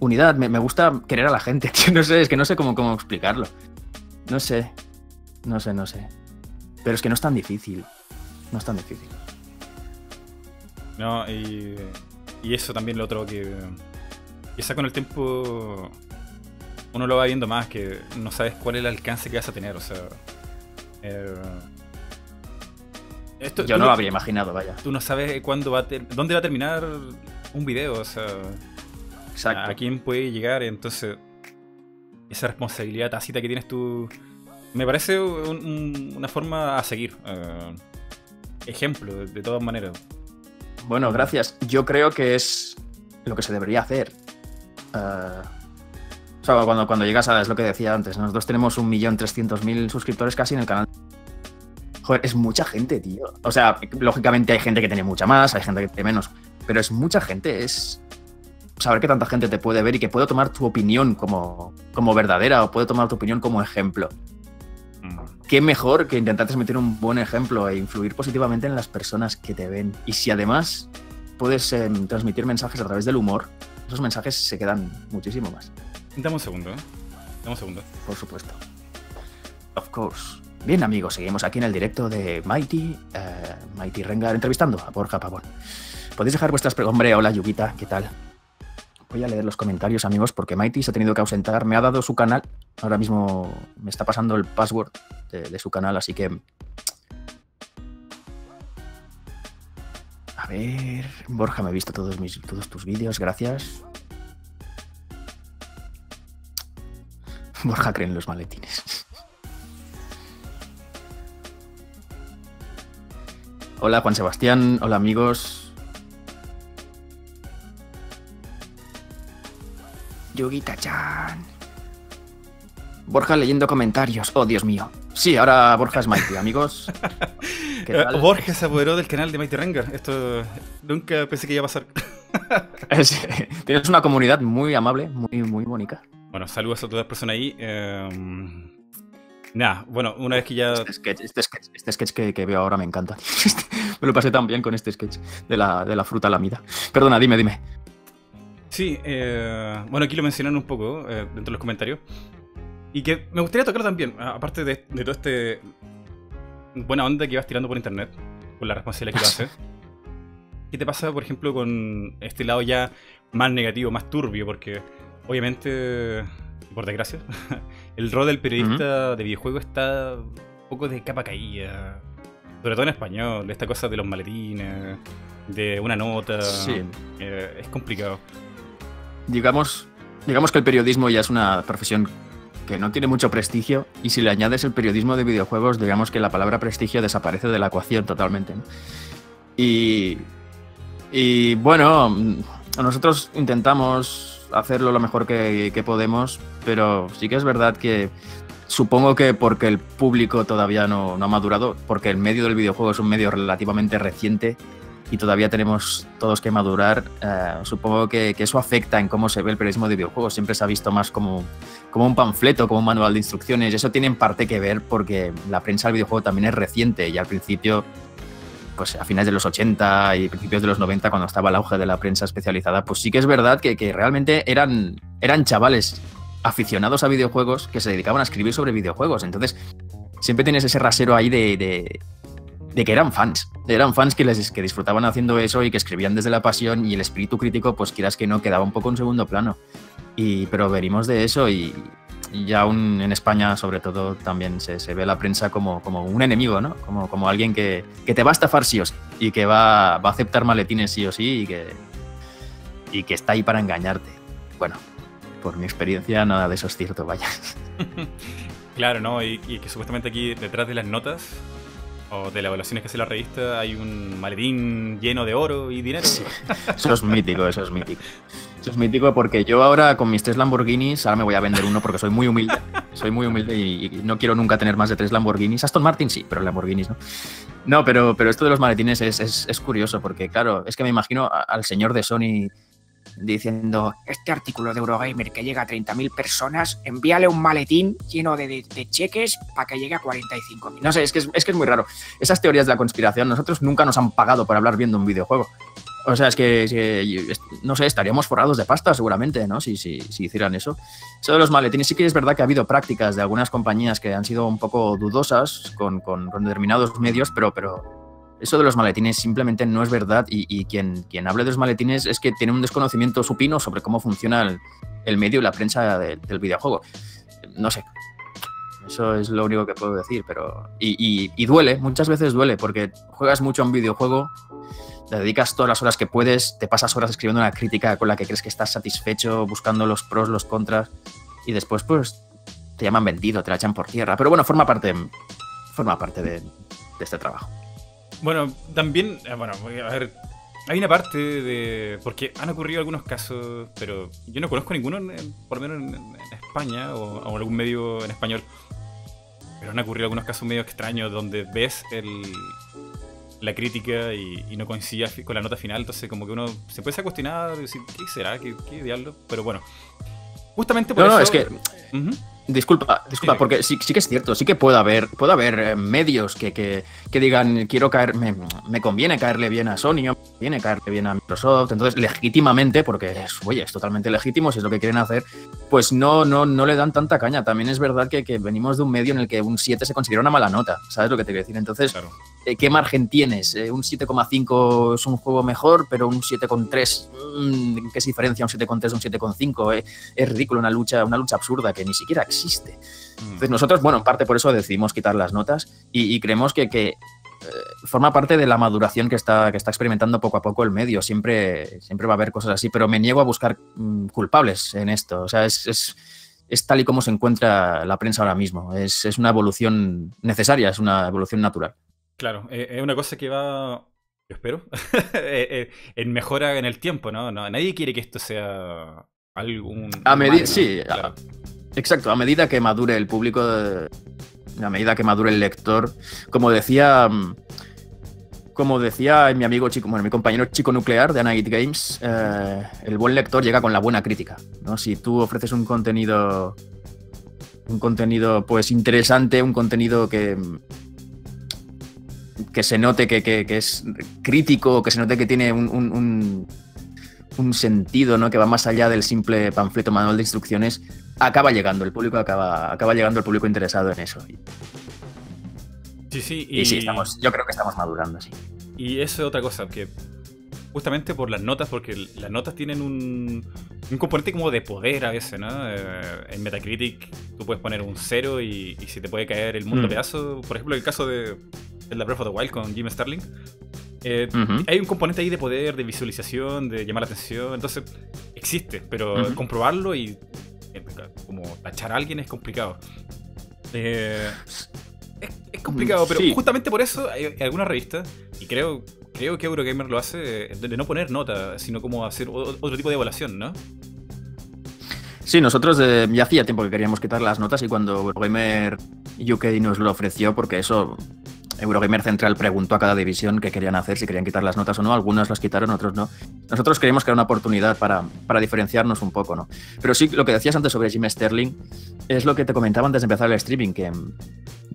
S2: unidad, me, gusta querer a la gente, No sé, es que no sé cómo, cómo explicarlo. No sé, no sé, no sé. Pero es que no es tan difícil. No es tan difícil.
S1: No, y, y eso también lo otro que quizá con el tiempo uno lo va viendo más, que no sabes cuál es el alcance que vas a tener, o sea... eh, esto,
S2: Yo no lo habría imaginado, vaya.
S1: Tú no sabes cuándo va a ter- dónde va a terminar un video, o sea,
S2: Exacto.
S1: a quién puede llegar, entonces esa responsabilidad tácita que tienes tú me parece un- un- una forma a seguir. eh, ejemplo, de, de todas maneras.
S2: Bueno, gracias. Yo creo que es lo que se debería hacer. Eh, o sea, cuando, cuando llegas a, es lo que decía antes, nosotros tenemos 1.300.000 suscriptores casi en el canal. Joder, es mucha gente, tío. O sea, lógicamente hay gente que tiene mucha más, hay gente que tiene menos, pero es mucha gente, es saber que tanta gente te puede ver y que puede tomar tu opinión como, como verdadera o puede tomar tu opinión como ejemplo.
S1: Mm.
S2: qué mejor que intentar transmitir un buen ejemplo e influir positivamente en las personas que te ven. Y si además puedes em, transmitir mensajes a través del humor, esos mensajes se quedan muchísimo más,
S1: Dame un segundo, ¿eh? Dame un segundo.
S2: por supuesto. Of course. Bien, amigos, seguimos aquí en el directo de Mighty, eh, Mighty Rengar entrevistando a Borja Pavón. Podéis dejar vuestras preguntas. Hombre, hola Yugita, ¿qué tal? Voy a leer los comentarios, amigos, porque Mighty se ha tenido que ausentar. Me ha dado su canal. Ahora mismo me está pasando el password de, de su canal, así que. A ver. Borja, me he visto todos, mis, todos tus vídeos, gracias. Borja cree en los maletines. Hola Juan Sebastián, hola amigos. Yugita-chan. Borja leyendo comentarios. Oh, Dios mío. Sí, ahora Borja es Mighty, amigos. ¿Qué
S1: Eh,
S2: tal?
S1: Borja se apoderó del canal de Mighty Rengar. Esto nunca pensé que iba a pasar.
S2: Es- Tienes una comunidad muy amable, muy, muy bonita.
S1: Bueno, saludos a todas las personas ahí. eh, nada, bueno, una vez que ya.
S2: Este sketch, este sketch, este sketch que, que veo ahora me encanta. me lo pasé tan bien con este sketch de la, de la fruta lamida. Perdona, dime, dime.
S1: Sí, eh, bueno, aquí lo mencionaron un poco eh, dentro de los comentarios. Y que me gustaría tocar también, aparte de, de todo este buena onda que vas tirando por internet, con la responsabilidad que lo haces. ¿Qué te pasa, por ejemplo, con este lado ya más negativo, más turbio? Porque obviamente, por desgracia, el rol del periodista de videojuegos está un poco de capa caída. Sobre todo en español, esta cosa de los maletines, de una nota.
S2: Sí.
S1: eh, es complicado.
S2: Digamos, digamos que el periodismo ya es una profesión que no tiene mucho prestigio y si le añades el periodismo de videojuegos, digamos que la palabra prestigio desaparece de la ecuación totalmente. Y, y bueno, nosotros intentamos hacerlo lo mejor que, que podemos, pero sí que es verdad que supongo que porque el público todavía no, no ha madurado, porque el medio del videojuego es un medio relativamente reciente y todavía tenemos todos que madurar, eh, supongo que, eso afecta en cómo se ve el periodismo de videojuegos. Siempre se ha visto más como, como un panfleto, como un manual de instrucciones. Eso tiene en parte que ver porque la prensa del videojuego también es reciente y al principio, pues a finales de los 80 y principios de los 90, cuando estaba el auge de la prensa especializada, pues sí que es verdad que, realmente eran, eran chavales aficionados a videojuegos que se dedicaban a escribir sobre videojuegos. Entonces, siempre tienes ese rasero ahí de, de que eran fans. Eran fans que, les, que disfrutaban haciendo eso y que escribían desde la pasión y el espíritu crítico, pues quieras que no, quedaba un poco en segundo plano. Y, pero venimos de eso y, y aún en España, sobre todo, también se, se ve la prensa como, como un enemigo, ¿no? Como, como alguien que, que te va a estafar sí o sí y que va, va a aceptar maletines sí o sí y que, y que está ahí para engañarte. Bueno, por mi experiencia, nada de eso es cierto, vaya.
S1: Claro, ¿no? Y, y que supuestamente aquí detrás de las notas o de las evaluaciones que hace la revista hay un maletín lleno de oro y dinero.
S2: Sí. Eso es mítico, eso es mítico. Eso es mítico porque yo ahora con mis tres Lamborghinis, ahora me voy a vender uno porque soy muy humilde. Soy muy humilde y, no quiero nunca tener más de tres Lamborghinis. Aston Martin sí, pero Lamborghinis no. No, pero, pero esto de los maletines es, es- curioso porque, claro, es que me imagino al señor de Sony diciendo,
S3: Este artículo de Eurogamer que llega a 30.000 personas, envíale un maletín lleno de, cheques para que llegue a 45.000.
S2: no sé, es que es, es que es muy raro. Esas teorías de la conspiración, nosotros nunca nos han pagado por hablar viendo un videojuego. O sea, es que, es que, no sé, estaríamos forrados de pasta seguramente, ¿no? Si, si, si hicieran eso. Eso de los maletines, sí que es verdad que ha habido prácticas de algunas compañías que han sido un poco dudosas con, con- con determinados medios, pero, pero eso de los maletines simplemente no es verdad y, quien, quien hable de los maletines es que tiene un desconocimiento supino sobre cómo funciona el, medio y la prensa del videojuego. No sé. Eso es lo único que puedo decir, pero... Y, duele, muchas veces duele, porque juegas mucho a un videojuego, te dedicas todas las horas que puedes, te pasas horas escribiendo una crítica con la que crees que estás satisfecho, buscando los pros, los contras, y después pues te llaman vendido, te la echan por tierra. Pero bueno, forma parte, forma parte de este trabajo.
S1: Bueno, también, eh, bueno, a ver, hay una parte de... Porque han ocurrido algunos casos, pero yo no conozco ninguno, por lo menos en, España o, en algún medio en español. Pero han ocurrido algunos casos medio extraños donde ves el, la crítica y, no coincide con la nota final. Entonces, como que uno se puede cuestionar, decir, ¿qué será? ¿Qué, qué diablo? Pero bueno, justamente por
S2: no,
S1: eso.
S2: No, es que. Disculpa, disculpa, porque sí, sí que es cierto, sí que puede haber, puede haber eh, medios que, que, que digan, quiero caer, me, me, conviene caerle bien a Sony, me conviene caerle bien a Microsoft, entonces legítimamente, porque es, oye, es totalmente legítimo si es lo que quieren hacer, pues no, no, no le dan tanta caña. También es verdad que, que venimos de un medio en el que un 7 se considera una mala nota, ¿sabes lo que te quiero decir? Entonces, eh, ¿qué margen tienes? Eh, un 7,5 es un juego mejor, pero un 7,3, mm, ¿qué se diferencia un 7,3 de un 7,5? es ridículo, una lucha, una lucha absurda que ni siquiera existe existe. Mm. Entonces nosotros, bueno, en parte por eso decidimos quitar las notas y, creemos que, que eh, forma parte de la maduración que está, que está experimentando poco a poco el medio. Siempre, siempre va a haber cosas así, pero me niego a buscar mm, culpables en esto. O sea, es, es, es, tal y como se encuentra la prensa ahora mismo. Es, es una evolución necesaria, es una evolución natural.
S1: Claro, eh, es una cosa que va, yo espero, eh, en mejora en el tiempo, ¿no? ¿no? Nadie quiere que esto sea algún...
S2: A medir, sí. Claro. Exacto, a medida que madure el público, a medida que madure el lector, como decía, como decía mi amigo chico, bueno, mi compañero chico nuclear de Anagit Games, eh, el buen lector llega con la buena crítica. ¿no? Si tú ofreces un contenido, un contenido pues interesante, un contenido que que se note que, es crítico, que se note que tiene un, un sentido, ¿no? Que va más allá del simple panfleto manual de instrucciones, acaba llegando, el público acaba, acaba llegando el público interesado en eso.
S1: Sí, sí.
S2: Y, sí, estamos, yo creo que estamos madurando, sí.
S1: Y eso es otra cosa, que justamente por las notas, porque las notas tienen un, un componente como de poder a veces, ¿no? Eh, en Metacritic tú puedes poner un cero y, y se te puede caer el mundo mm. pedazo. Por ejemplo, el caso de el Breath of the Wild con Jim Sterling. Eh, hay un componente ahí de poder, de visualización, de llamar la atención. Entonces, existe, pero comprobarlo y como tachar a alguien es complicado. Eh, es, complicado, pero justamente por eso hay, algunas revistas, y creo, creo que Eurogamer lo hace, de, no poner nota, sino como hacer otro tipo de evaluación, ¿no?
S2: Sí, nosotros ya hacía tiempo que queríamos quitar las notas y cuando Eurogamer UK nos lo ofreció, porque eso Eurogamer Central preguntó a cada división qué querían hacer, si querían quitar las notas o no. Algunas las quitaron, otros no. Nosotros creímos que era una oportunidad para, para diferenciarnos un poco, ¿no? Pero sí, lo que decías antes sobre Jim Sterling es lo que te comentaba antes de empezar el streaming, que,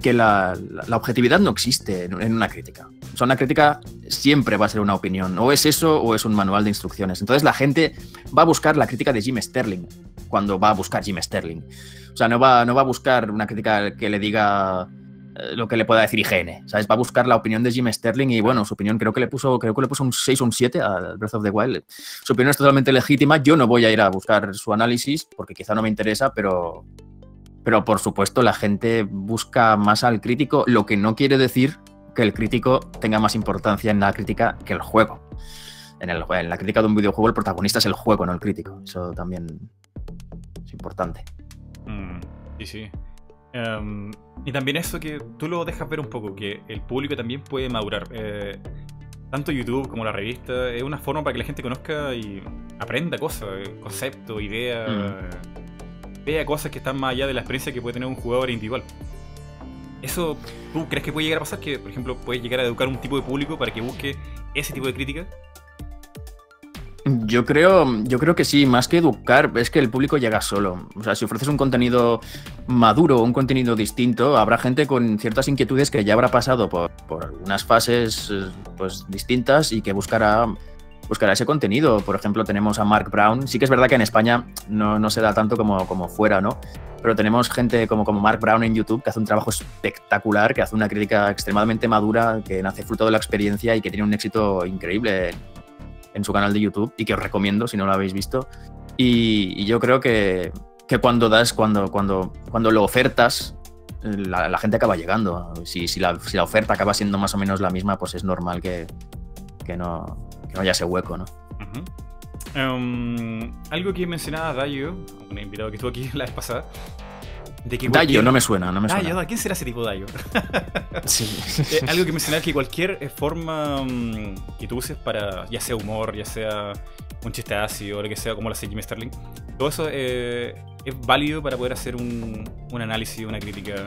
S2: que la, la, objetividad no existe en, una crítica. O sea, una crítica siempre va a ser una opinión. O es eso o es un manual de instrucciones. Entonces la gente va a buscar la crítica de Jim Sterling cuando va a buscar Jim Sterling. O sea, no va, no va a buscar una crítica que le diga lo que le pueda decir IGN. ¿sabes? Va a buscar la opinión de Jim Sterling y bueno, su opinión creo que le puso, creo que le puso un 6 o un 7 al Breath of the Wild. Su opinión es totalmente legítima. Yo no voy a ir a buscar su análisis porque quizá no me interesa, pero, pero por supuesto la gente busca más al crítico, lo que no quiere decir que el crítico tenga más importancia en la crítica que el juego. En, la crítica de un videojuego el protagonista es el juego, no el crítico. Eso también es importante.
S1: Mm, sí, sí. Em, y también eso que tú lo dejas ver un poco, que el público también puede madurar. Eh, tanto YouTube como la revista es una forma para que la gente conozca y aprenda cosas, eh, conceptos, ideas, mm. vea cosas que están más allá de la experiencia que puede tener un jugador individual. ¿Eso tú crees que puede llegar a pasar? Que, por ejemplo, puedes llegar a educar un tipo de público para que busque ese tipo de crítica?
S2: Yo creo, yo creo que sí, más que educar, es que el público llega solo. O sea, si ofreces un contenido maduro, un contenido distinto, habrá gente con ciertas inquietudes que ya habrá pasado por, por algunas fases pues, distintas y que buscará crear ese contenido. Por ejemplo, tenemos a Mark Brown. Sí que es verdad que en España no, no se da tanto como, como fuera, ¿no? Pero tenemos gente como, como Mark Brown en YouTube que hace un trabajo espectacular, que hace una crítica extremadamente madura, que nace fruto de la experiencia y que tiene un éxito increíble en, su canal de YouTube y que os recomiendo si no lo habéis visto. Y, yo creo que, que cuando das, cuando, cuando, cuando lo ofertas, la, gente acaba llegando. Si, si, la, si, la, oferta acaba siendo más o menos la misma, pues es normal que, que, no, que no, haya ese hueco, ¿no?
S1: Um, algo que mencionaba Dayo, un invitado que estuvo aquí la vez pasada.
S2: De que cualquier... Dayo, no me suena, no me
S1: Dayo,
S2: suena.
S1: ¿quién será ese tipo Dayo?
S2: sí.
S1: eh, algo que mencionaba que cualquier eh, forma um, que tú uses para, ya sea humor, ya sea un chiste ácido, o lo que sea, como lo hace Jimmy Sterling, todo eso eh, es válido para poder hacer un, un, análisis, una crítica,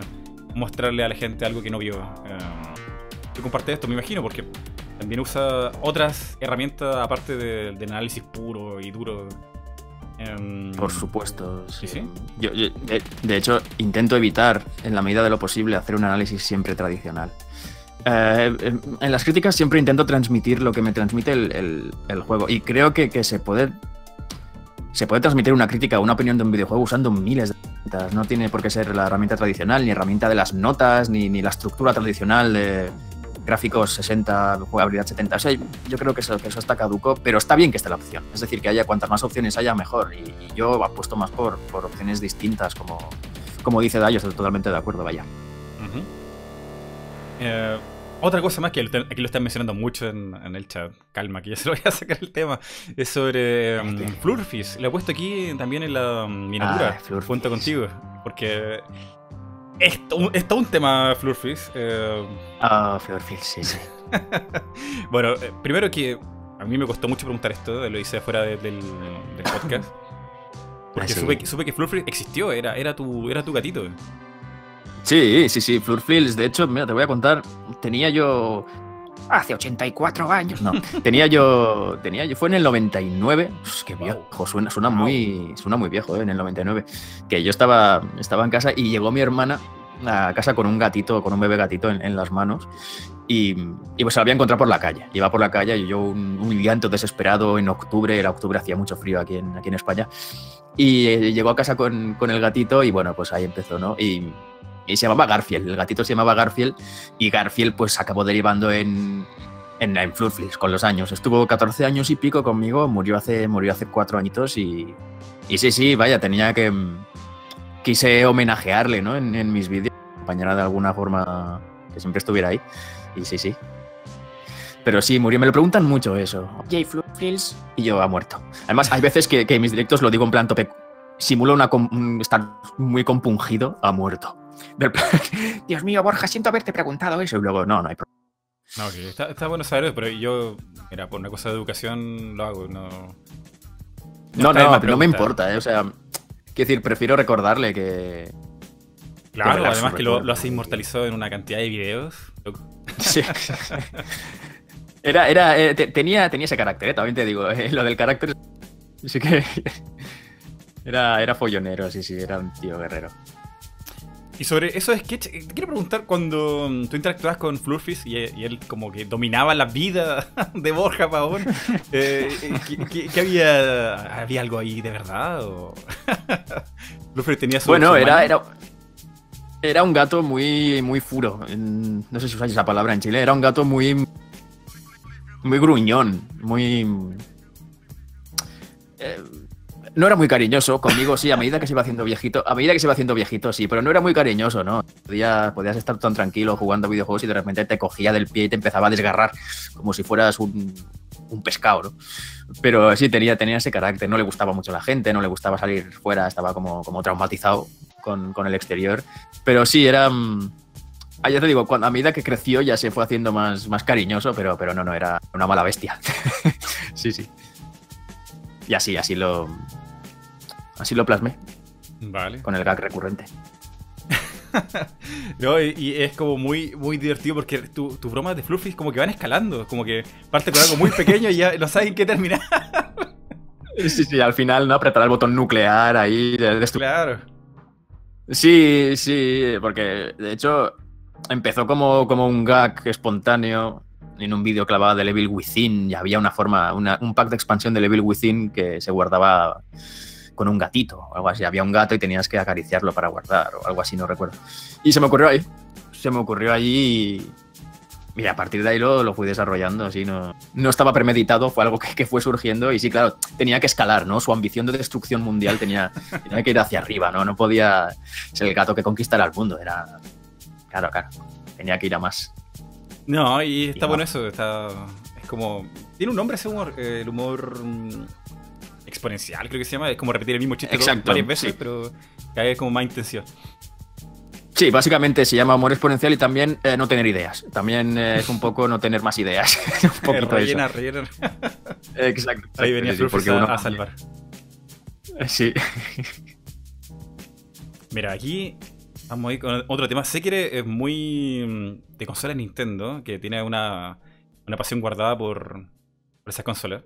S1: mostrarle a la gente algo que no vio. Um, comparte esto, me imagino, porque también usa otras herramientas aparte del de análisis puro y duro.
S2: Um, Por supuesto.
S1: Sí. ¿Sí?
S2: Yo, yo de, de, hecho, intento evitar, en la medida de lo posible, hacer un análisis siempre tradicional. Eh, en las críticas siempre intento transmitir lo que me transmite el, el, el juego. Y creo que, que, se puede. Se puede transmitir una crítica o una opinión de un videojuego usando miles de herramientas. No tiene por qué ser la herramienta tradicional, ni herramienta de las notas, ni, ni la estructura tradicional de, gráficos 60, jugabilidad 70. O sea, yo creo que eso, que eso, está caduco, pero está bien que esté la opción. Es decir, que haya cuantas más opciones haya, mejor. Y, y yo apuesto más por, por, opciones distintas, como, como dice Dayo, estoy totalmente de acuerdo, vaya.
S1: Uh -huh. eh, otra cosa más que aquí lo están mencionando mucho en, en, el chat, calma, que ya se lo voy a sacar el tema, es sobre um, Flurfis. Lo he puesto aquí también en la miniatura, ah, junto contigo, porque es todo, es todo un tema Flurfis. Eh...
S2: Ah, oh, Flurfis, sí, sí.
S1: bueno, eh, primero que a mí me costó mucho preguntar esto, lo hice fuera de, del, del, podcast. Porque ah, sí. supe, supe, que Flurfis existió, era, era, tu, era tu gatito.
S2: Sí, sí, sí, Flurfils. De hecho, mira, te voy a contar, tenía yo...
S3: Hace 84 años.
S2: No, tenía yo, tenía yo, fue en el 99, Uf, qué viejo, suena, suena, muy, suena muy viejo, ¿eh? en el 99, que yo estaba, estaba en casa y llegó mi hermana a casa con un gatito, con un bebé gatito en, en las manos y, y, pues se lo había encontrado por la calle. Iba por la calle y yo un, un llanto desesperado en octubre, era octubre, hacía mucho frío aquí en, aquí en España, y eh, llegó a casa con, con el gatito y bueno, pues ahí empezó, ¿no? Y, y se llamaba Garfield, el gatito se llamaba Garfield y Garfield pues acabó derivando en, en, en con los años. Estuvo 14 años y pico conmigo, murió hace, murió hace cuatro añitos y, y sí, sí, vaya, tenía que... Quise homenajearle ¿no? en, mis vídeos, acompañarla de alguna forma que siempre estuviera ahí. Y sí, sí. Pero sí, murió. Me lo preguntan mucho eso.
S3: Jay Flurflix.
S2: Y yo ha muerto. Además, hay veces que, que en mis directos lo digo en plan tope. Simula una, un, estar muy compungido, ha muerto.
S3: Dios mío, Borja, siento haberte preguntado eso.
S2: Y luego, no, no hay problema.
S1: No, okay. está, está, bueno saber, pero yo, mira, por una cosa de educación lo hago, no.
S2: No, no, no, no me importa, ¿eh? O sea, quiero decir, prefiero recordarle que.
S1: Claro, que además que lo, lo has inmortalizado en una cantidad de videos.
S2: Sí. Era, era, eh, tenía, tenía ese carácter, ¿eh? también te digo. Eh, lo del carácter. Sí que. Era, era follonero, sí, sí, era un tío guerrero.
S1: Y sobre esos sketches, te quiero preguntar cuando tú interactuabas con Flurfis y, y, él como que dominaba la vida de Borja Pavón, eh, ¿qué, qué, qué, había? ¿Había algo ahí de verdad? O... Flurfis tenía su...
S2: Bueno, su era, era, era un gato muy, muy furo. No sé si usáis esa palabra en Chile. Era un gato muy... Muy gruñón, muy... Eh, no era muy cariñoso conmigo, sí, a medida que se iba haciendo viejito, a medida que se iba haciendo viejito, sí, pero no era muy cariñoso, ¿no? Podías, podías estar tan tranquilo jugando videojuegos y de repente te cogía del pie y te empezaba a desgarrar como si fueras un, un pescado, ¿no? Pero sí, tenía, tenía ese carácter, no le gustaba mucho la gente, no le gustaba salir fuera, estaba como, como traumatizado con, con el exterior, pero sí, era... Ah, ya te digo, cuando, a medida que creció ya se fue haciendo más, más cariñoso, pero, pero no, no, era una mala bestia. sí, sí. Y así, así lo, Así lo plasmé.
S1: Vale.
S2: Con el gag recurrente.
S1: no, y, y, es como muy, muy divertido porque tus tu bromas de Fluffy como que van escalando. Como que parte con algo muy pequeño y ya no saben qué terminar.
S2: sí, sí, al final, ¿no? Apretar el botón nuclear ahí.
S1: Claro.
S2: Sí, sí, porque de hecho empezó como, como un gag espontáneo en un vídeo clavado de Evil Within y había una forma, una- un pack de expansión de Evil Within que se guardaba con un gatito o algo así. Había un gato y tenías que acariciarlo para guardar o algo así, no recuerdo. Y se me ocurrió ahí. Se me ocurrió allí y, y a partir de ahí lo, lo fui desarrollando. Así no, no estaba premeditado, fue algo que, que fue surgiendo y sí, claro, tenía que escalar, ¿no? Su ambición de destrucción mundial tenía, tenía que ir hacia arriba, ¿no? No podía ser el gato que conquistara el mundo. Era. Claro, claro. Tenía que ir a más.
S1: No, y está
S2: Y
S1: bueno
S2: no.
S1: eso, está... Es como... Tiene un nombre ese humor, el humor mm, exponencial creo que se llama, es como repetir el mismo chiste
S2: Exacto,
S1: varias veces,
S2: sí.
S1: pero cada vez como más intensidad.
S2: Sí, básicamente se llama humor exponencial y también eh, no tener ideas. También eh, es un poco no tener más ideas. un poquito eso.
S1: rellena, rellena.
S2: Exacto.
S1: Ahí venía
S2: Sí, porque uno-
S1: a salvar.
S2: Sí.
S1: Mira, aquí vamos a ir con otro tema. Sé que eh, muy mm, de consolas Nintendo, que tiene una, una pasión guardada por, por esas consolas.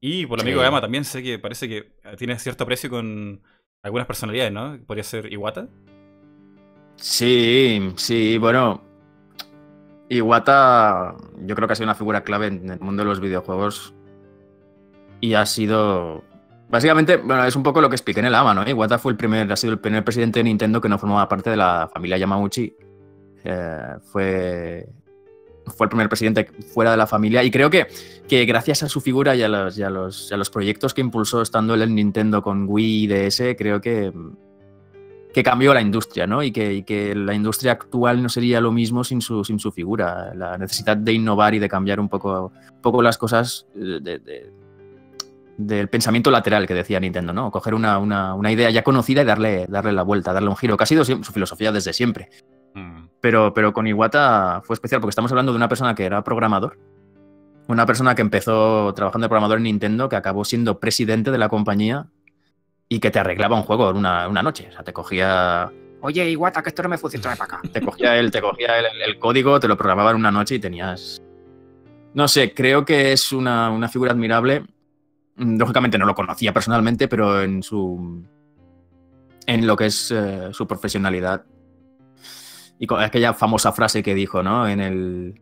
S1: Y por el amigo
S2: Sí.
S1: Gama también sé que parece que eh, tiene cierto aprecio con algunas personalidades, ¿no? Podría ser Iwata.
S2: Sí, sí, bueno. Iwata, yo creo que ha sido una figura clave en el mundo de los videojuegos. Y ha sido. Básicamente, bueno, es un poco lo que expliqué en el AMA, ¿no? Iwata fue el primer, ha sido el primer presidente de Nintendo que no formaba parte de la familia Yamauchi. Eh, fue. Fue el primer presidente fuera de la familia. Y creo que, que gracias a su figura y a los, proyectos que impulsó estando él en Nintendo con Wii y DS, creo que que cambió la industria, ¿no? Y que, la industria actual no sería lo mismo sin su, figura. La necesidad de innovar y de cambiar un poco, las cosas eh, de- de- del pensamiento lateral que decía Nintendo, ¿no? Coger una, idea ya conocida y darle, darle la vuelta, darle un giro, ha sido su filosofía desde siempre.
S1: Mm.
S2: Pero, pero con Iwata fue especial porque estamos hablando de una persona que era programador, una persona que empezó trabajando de programador en Nintendo, que acabó siendo presidente de la compañía y que te arreglaba un juego en una, una noche. O sea, te cogía
S3: Oye, Iguata, que esto no me funciona, trae para acá.
S2: te cogía él, te cogía el, el código, te lo programaba en una noche y tenías. No sé, creo que es una, una figura admirable. Mm, Lógicamente no lo conocía personalmente, pero en su. en lo que es eh, su profesionalidad. Y con aquella famosa frase que dijo, ¿no? En el.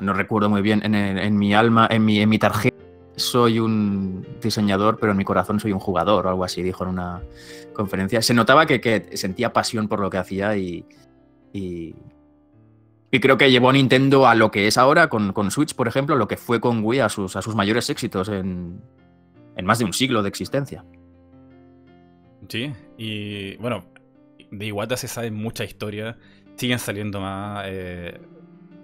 S2: No recuerdo muy bien, en, el- en mi alma, en mi, en mi tarjeta soy un diseñador, pero en mi corazón soy un jugador, o algo así, dijo en una conferencia. Se notaba que, que sentía pasión por lo que hacía y, y, y creo que llevó a Nintendo a lo que es ahora con, con Switch, por ejemplo, lo que fue con Wii a sus, a sus mayores éxitos en, en más de un siglo de existencia.
S1: Sí, y bueno, de Iwata se sabe mucha historia, siguen saliendo más. eh,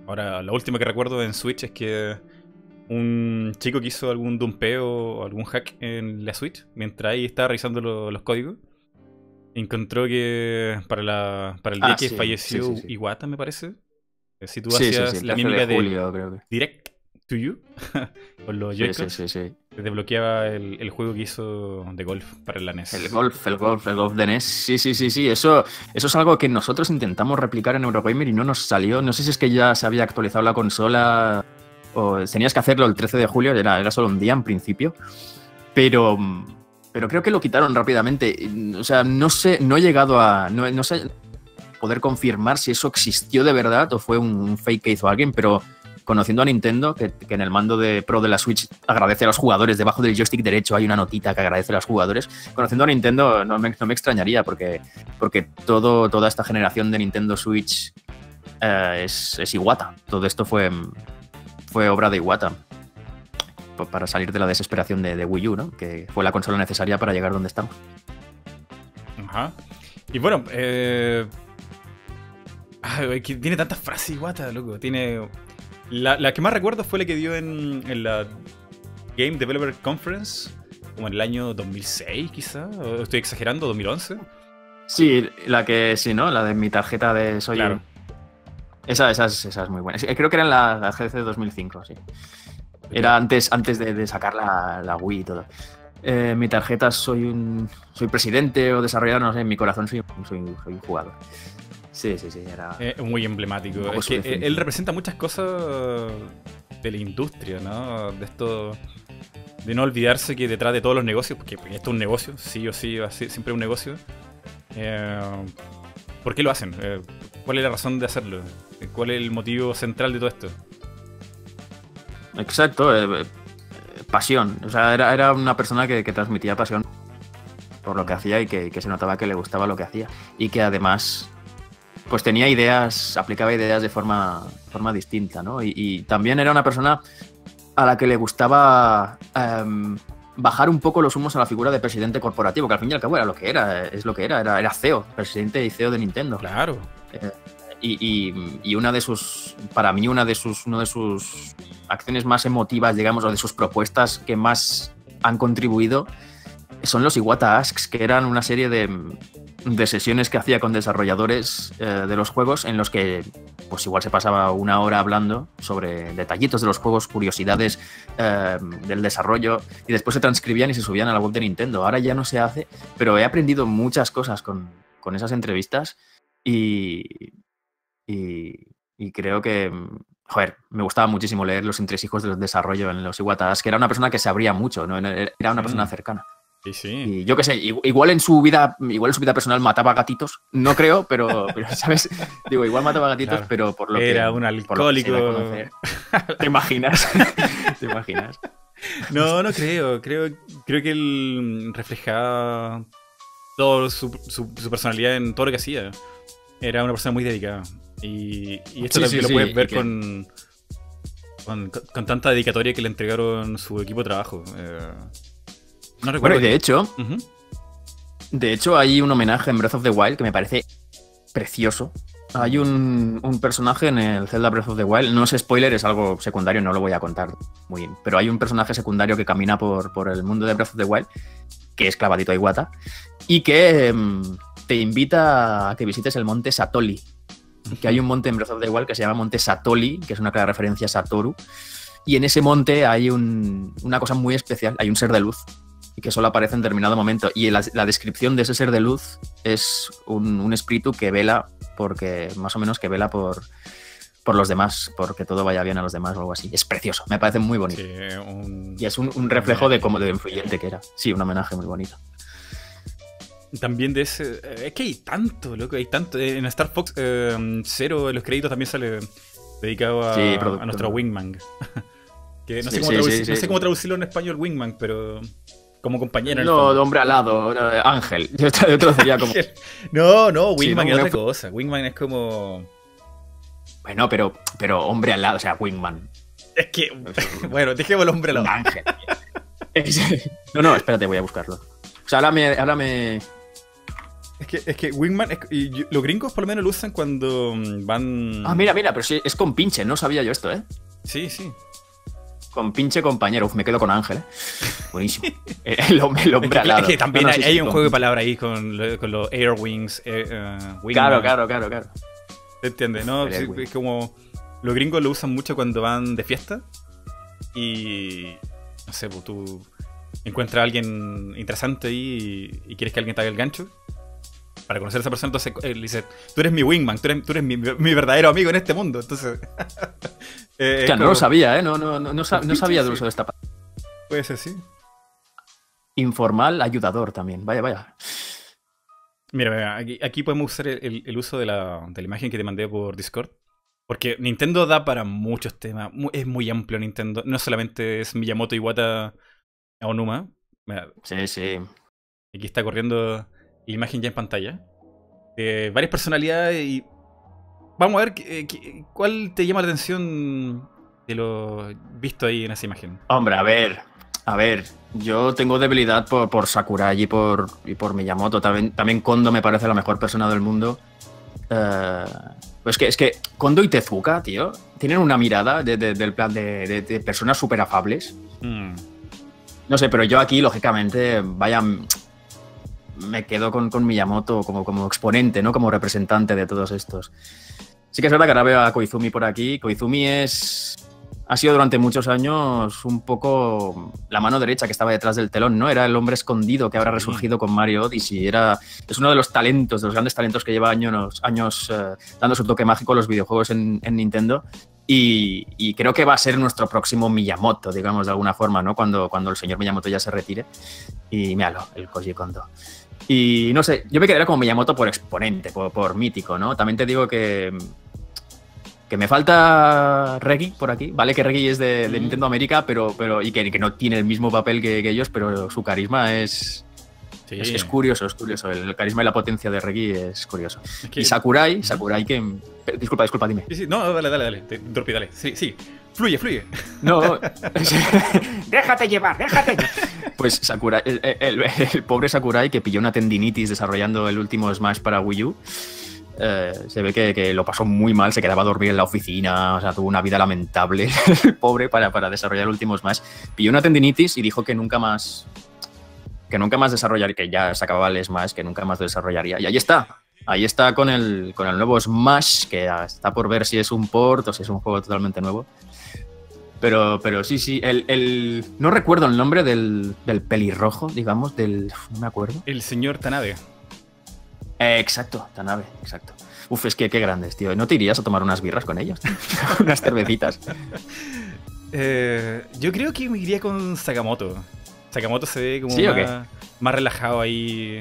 S1: ahora, la última que recuerdo en Switch es que un chico que hizo algún dumpeo o algún hack en la Switch, mientras ahí estaba revisando lo- los códigos, encontró que para, la, para el día
S2: Ah,
S1: que
S2: sí,
S1: falleció
S2: sí, sí, sí.
S1: Iwata, me parece, eh, si tú hacías la
S2: 13
S1: mímica de,
S2: julio, que.
S1: Direct to You con los
S2: Sí,
S1: desbloqueaba el, el juego que hizo de golf para la NES.
S2: El golf, el golf, el golf de NES. Sí, sí, sí, sí. Eso, eso es algo que nosotros intentamos replicar en Eurogamer y no nos salió. No sé si es que ya se había actualizado la consola o tenías que hacerlo el 13 de julio, era, era solo un día en principio. Pero, pero creo que lo quitaron rápidamente. O sea, no sé, no he llegado a. No, no sé poder confirmar si eso existió de verdad o fue un, un fake que hizo alguien, pero conociendo a Nintendo, que, en el mando de Pro de la Switch agradece a los jugadores, debajo del joystick derecho hay una notita que agradece a los jugadores. Conociendo a Nintendo no me, extrañaría porque, porque todo, toda esta generación de Nintendo Switch eh, es, es Iwata. Todo esto fue, fue obra de Iwata. Pa- Para salir de la desesperación de, Wii U, ¿no? que fue la consola necesaria para llegar donde estamos.
S1: Ajá. Y bueno, eh... tiene tantas frases Iwata, loco. Tiene. La, la que más recuerdo fue la que dio en, en la Game Developer Conference, como en el año 2006, quizá. ¿O estoy exagerando, 2011.
S2: Sí, la que sí, ¿no? La de mi tarjeta de soy.
S1: Claro.
S2: Esa, esa, es, esa es muy buena. Creo que era en la, la GDC de 2005, sí. Era antes, antes de, de sacar la, la Wii y todo. Eh, mi tarjeta soy un soy presidente o desarrollador, no sé, en mi corazón soy, soy, soy un jugador. Sí, sí, sí, era...
S1: Eh, muy emblemático. Es que eh, él representa muchas cosas de la industria, ¿no? De esto. De no olvidarse que detrás de todos los negocios, porque esto es un negocio, sí o sí, siempre un negocio. eh, ¿Por qué lo hacen? Eh, ¿Cuál es la razón de hacerlo? ¿Cuál es el motivo central de todo esto?
S2: exacto. eh, eh, pasión. O sea, era, era una persona que, que transmitía pasión por lo que hacía y que, que se notaba que le gustaba lo que hacía. Y que además, pues tenía ideas, aplicaba ideas de forma, forma distinta, ¿no? Y, y también era una persona a la que le gustaba em, bajar un poco los humos a la figura de presidente corporativo, que al fin y al cabo era lo que era, es lo que era, era, era CEO, presidente y CEO de Nintendo.
S1: Claro.
S2: Y, y- y una de sus, para mí, una de sus, una de sus acciones más emotivas, digamos, o de sus propuestas que más han contribuido son los Iwata Asks, que eran una serie de, de sesiones que hacía con desarrolladores eh, de los juegos en los que pues igual se pasaba una hora hablando sobre detallitos de los juegos, curiosidades eh, del desarrollo y después se transcribían y se subían a la web de Nintendo. Ahora ya no se hace, pero he aprendido muchas cosas con, con esas entrevistas y, y, y creo que, joder, me gustaba muchísimo leer los entresijos del desarrollo en los Iwata Asks, que era una persona que se abría mucho, ¿no? era una persona cercana.
S1: Sí, sí.
S2: Y yo qué sé, igu- igual en su vida, igual en su vida personal mataba gatitos, no creo, pero, pero, ¿sabes? Digo, igual mataba gatitos,
S1: Claro.
S2: pero por lo que
S1: Era un
S2: que se da a
S1: alcohólico.
S2: conocer. ¿Te imaginas? ¿Te imaginas?
S1: No, no creo. Creo, creo que él reflejaba toda su, su- su personalidad en todo lo que hacía. Era una persona muy dedicada. Y, y esto
S2: Sí,
S1: también
S2: sí,
S1: lo puedes ver
S2: que-
S1: con, con, con tanta dedicatoria que le entregaron su equipo de trabajo. Eh, no
S2: Bueno,
S1: recuerdo.
S2: y de hecho, de hecho hay un homenaje en Breath of the Wild que me parece precioso. Hay un, un personaje en el Zelda Breath of the Wild, no es spoiler, es algo secundario, no lo voy a contar muy bien, pero hay un personaje secundario que camina por, por el mundo de Breath of the Wild, que es clavadito a Iwata, y que em, te invita a que visites el monte Satoli, que hay un monte en Breath of the Wild que se llama Monte Satoli, que es una clara referencia a Satoru, y en ese monte hay un- una cosa muy especial, hay un ser de luz, y que solo aparece en determinado momento. Y la, la descripción de ese ser de luz es un, un espíritu que vela, porque más o menos que vela por, por los demás, porque todo vaya bien a los demás o algo así. Es precioso, me parece muy bonito.
S1: Sí, un-
S2: Y es un, un reflejo de cómo de influyente que era. Sí, un homenaje muy bonito.
S1: También de ese. eh, Es que hay tanto, loco, hay tanto. Eh, En Star Fox eh, Zero, en los créditos también sale dedicado a,
S2: Sí,
S1: a nuestro Wingman. que no, cómo
S2: sí,
S1: sé cómo traducirlo en español, Wingman, pero. Como compañero. el
S2: No, de hombre alado, ángel. Yo diría como.
S1: No, no,
S2: Sí,
S1: Wingman
S2: ¿no?
S1: es otra cosa. Wingman es como.
S2: Bueno, pero, pero hombre alado, o sea, Wingman.
S1: Es que. bueno, dejemos el hombre al
S2: Un
S1: lado.
S2: ángel. No, no, espérate, voy a buscarlo. O sea, ahora me, ahora me,
S1: Es que, es que Wingman. es- y yo- los gringos por lo menos lo usan cuando mm, van.
S2: Ah, mira, mira, pero sí, es con pinche, no sabía yo esto, ¿eh?
S1: Sí, sí.
S2: Con pinche compañero. Uf, me quedo con Ángel, ¿eh? Buenísimo. El, el hombre, el hombre
S1: que,
S2: alado.
S1: es que también
S2: No, no,
S1: hay,
S2: sí,
S1: hay
S2: sí,
S1: un
S2: con
S1: juego de palabras ahí con, lo- con los Air Wings. eh, eh, Wingman.
S2: Claro, claro, claro, claro.
S1: ¿Te entiendes? ¿no?
S2: Air
S1: Sí, es como. Los gringos lo usan mucho cuando van de fiesta. Y. No sé, pues tú encuentras a alguien interesante ahí y, y quieres que alguien te haga el gancho. Para conocer a esa persona, entonces él dice: Tú eres mi wingman, tú eres, tú eres mi, mi verdadero amigo en este mundo. Entonces. eh,
S2: Hostia, no lo sabía, ¿eh? No, no, no, sabía del
S1: sí.
S2: uso de esta palabra.
S1: Puede ser, sí.
S2: Informal, ayudador también. Vaya, vaya.
S1: Mira, mira, aquí, aquí podemos usar el, uso de la, de la imagen que te mandé por Discord. Porque Nintendo da para muchos temas. Es muy amplio Nintendo. No solamente es Miyamoto, Iwata, Onuma.
S2: Sí, sí.
S1: aquí está corriendo imagen ya en pantalla. De varias personalidades y... Vamos a ver qué- qué- cuál te llama la atención de lo visto ahí en esa imagen.
S2: Hombre, a ver. A ver, yo tengo debilidad por, por Sakurai y por, y por Miyamoto. También, también Kondo me parece la mejor persona del mundo. Eh, pues que, es que Kondo y Tezuka, tío, tienen una mirada de- de- del plan de, de- de personas súper afables.
S1: Mm,
S2: No sé, pero yo aquí, lógicamente, vaya. Me quedo con, con Miyamoto como, como exponente, ¿no? Como representante de todos estos. Sí que es verdad que ahora veo a Koizumi por aquí. Koizumi es. Ha sido durante muchos años un poco la mano derecha que estaba detrás del telón, ¿no? Era el hombre escondido que ahora ha
S1: Sí.
S2: resurgido con Mario Odyssey. Era, es uno de los talentos, de los grandes talentos que lleva años, años eh, dando su toque mágico a los videojuegos en, en Nintendo. Y, y creo que va a ser nuestro próximo Miyamoto, digamos, de alguna forma, ¿no? Cuando, cuando el señor Miyamoto ya se retire. Y míralo, el Koji Kondo. Y no sé, yo me quedaría como Miyamoto por exponente, por, por mítico, ¿no? También te digo que, que me falta Reggie por aquí. Vale que Reggie es de, de Nintendo América, pero, pero y que, que no tiene el mismo papel que, que ellos, pero su carisma es,
S1: Sí.
S2: es, es curioso, es curioso. El carisma y la potencia de Reggie es curioso.
S1: Es que-
S2: Y Sakurai, Sakurai que... Disculpa, disculpa, dime.
S1: Sí, sí, no, dale, dale, dale. Te interrumpí, dale. Sí, sí. Fluye, fluye.
S2: No,
S3: Déjate llevar, déjate.
S2: Pues el, pobre Sakurai que pilló una tendinitis desarrollando el último Smash para Wii U. eh, se ve que, lo pasó muy mal, se quedaba a dormir en la oficina, o sea, tuvo una vida lamentable, el pobre, para, para desarrollar el último Smash. Pilló una tendinitis y dijo que nunca más, que nunca más desarrollaría, que ya se acababa el Smash, que nunca más desarrollaría. Y ahí está, ahí está con el, con el nuevo Smash, que está por ver si es un port o si es un juego totalmente nuevo. Pero, pero sí, sí, el, el- no recuerdo el nombre del, del pelirrojo, digamos, del... no me acuerdo.
S1: El señor Tanabe.
S2: Eh, exacto, Tanabe, exacto. Uf, es que qué grandes, tío. ¿No te irías a tomar unas birras con ellos? unas cervecitas.
S1: Eh, yo creo que me iría con Sakamoto. Sakamoto se ve como
S2: ¿Sí
S1: más relajado ahí.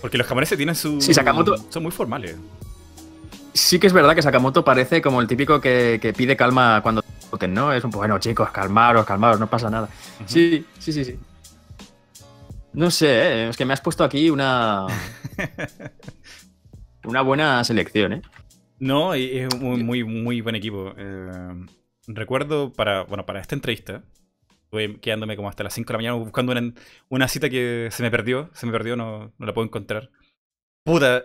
S1: Porque los japoneses tienen su.
S2: Sí, Sakamoto-
S1: Son muy formales.
S2: Sí que es verdad que Sakamoto parece como el típico que, que pide calma cuando discuten, ¿no? Es un poco, bueno, chicos, calmaros, calmaros, no pasa nada. Sí, sí, sí, sí. No sé, ¿eh? es que me has puesto aquí una... una buena selección, ¿eh?
S1: No, es un muy, muy buen equipo. Eh, recuerdo para, bueno, para esta entrevista, estuve quedándome como hasta las 5 de la mañana buscando una, una cita que se me perdió. Se me perdió, no, no la puedo encontrar. Puta,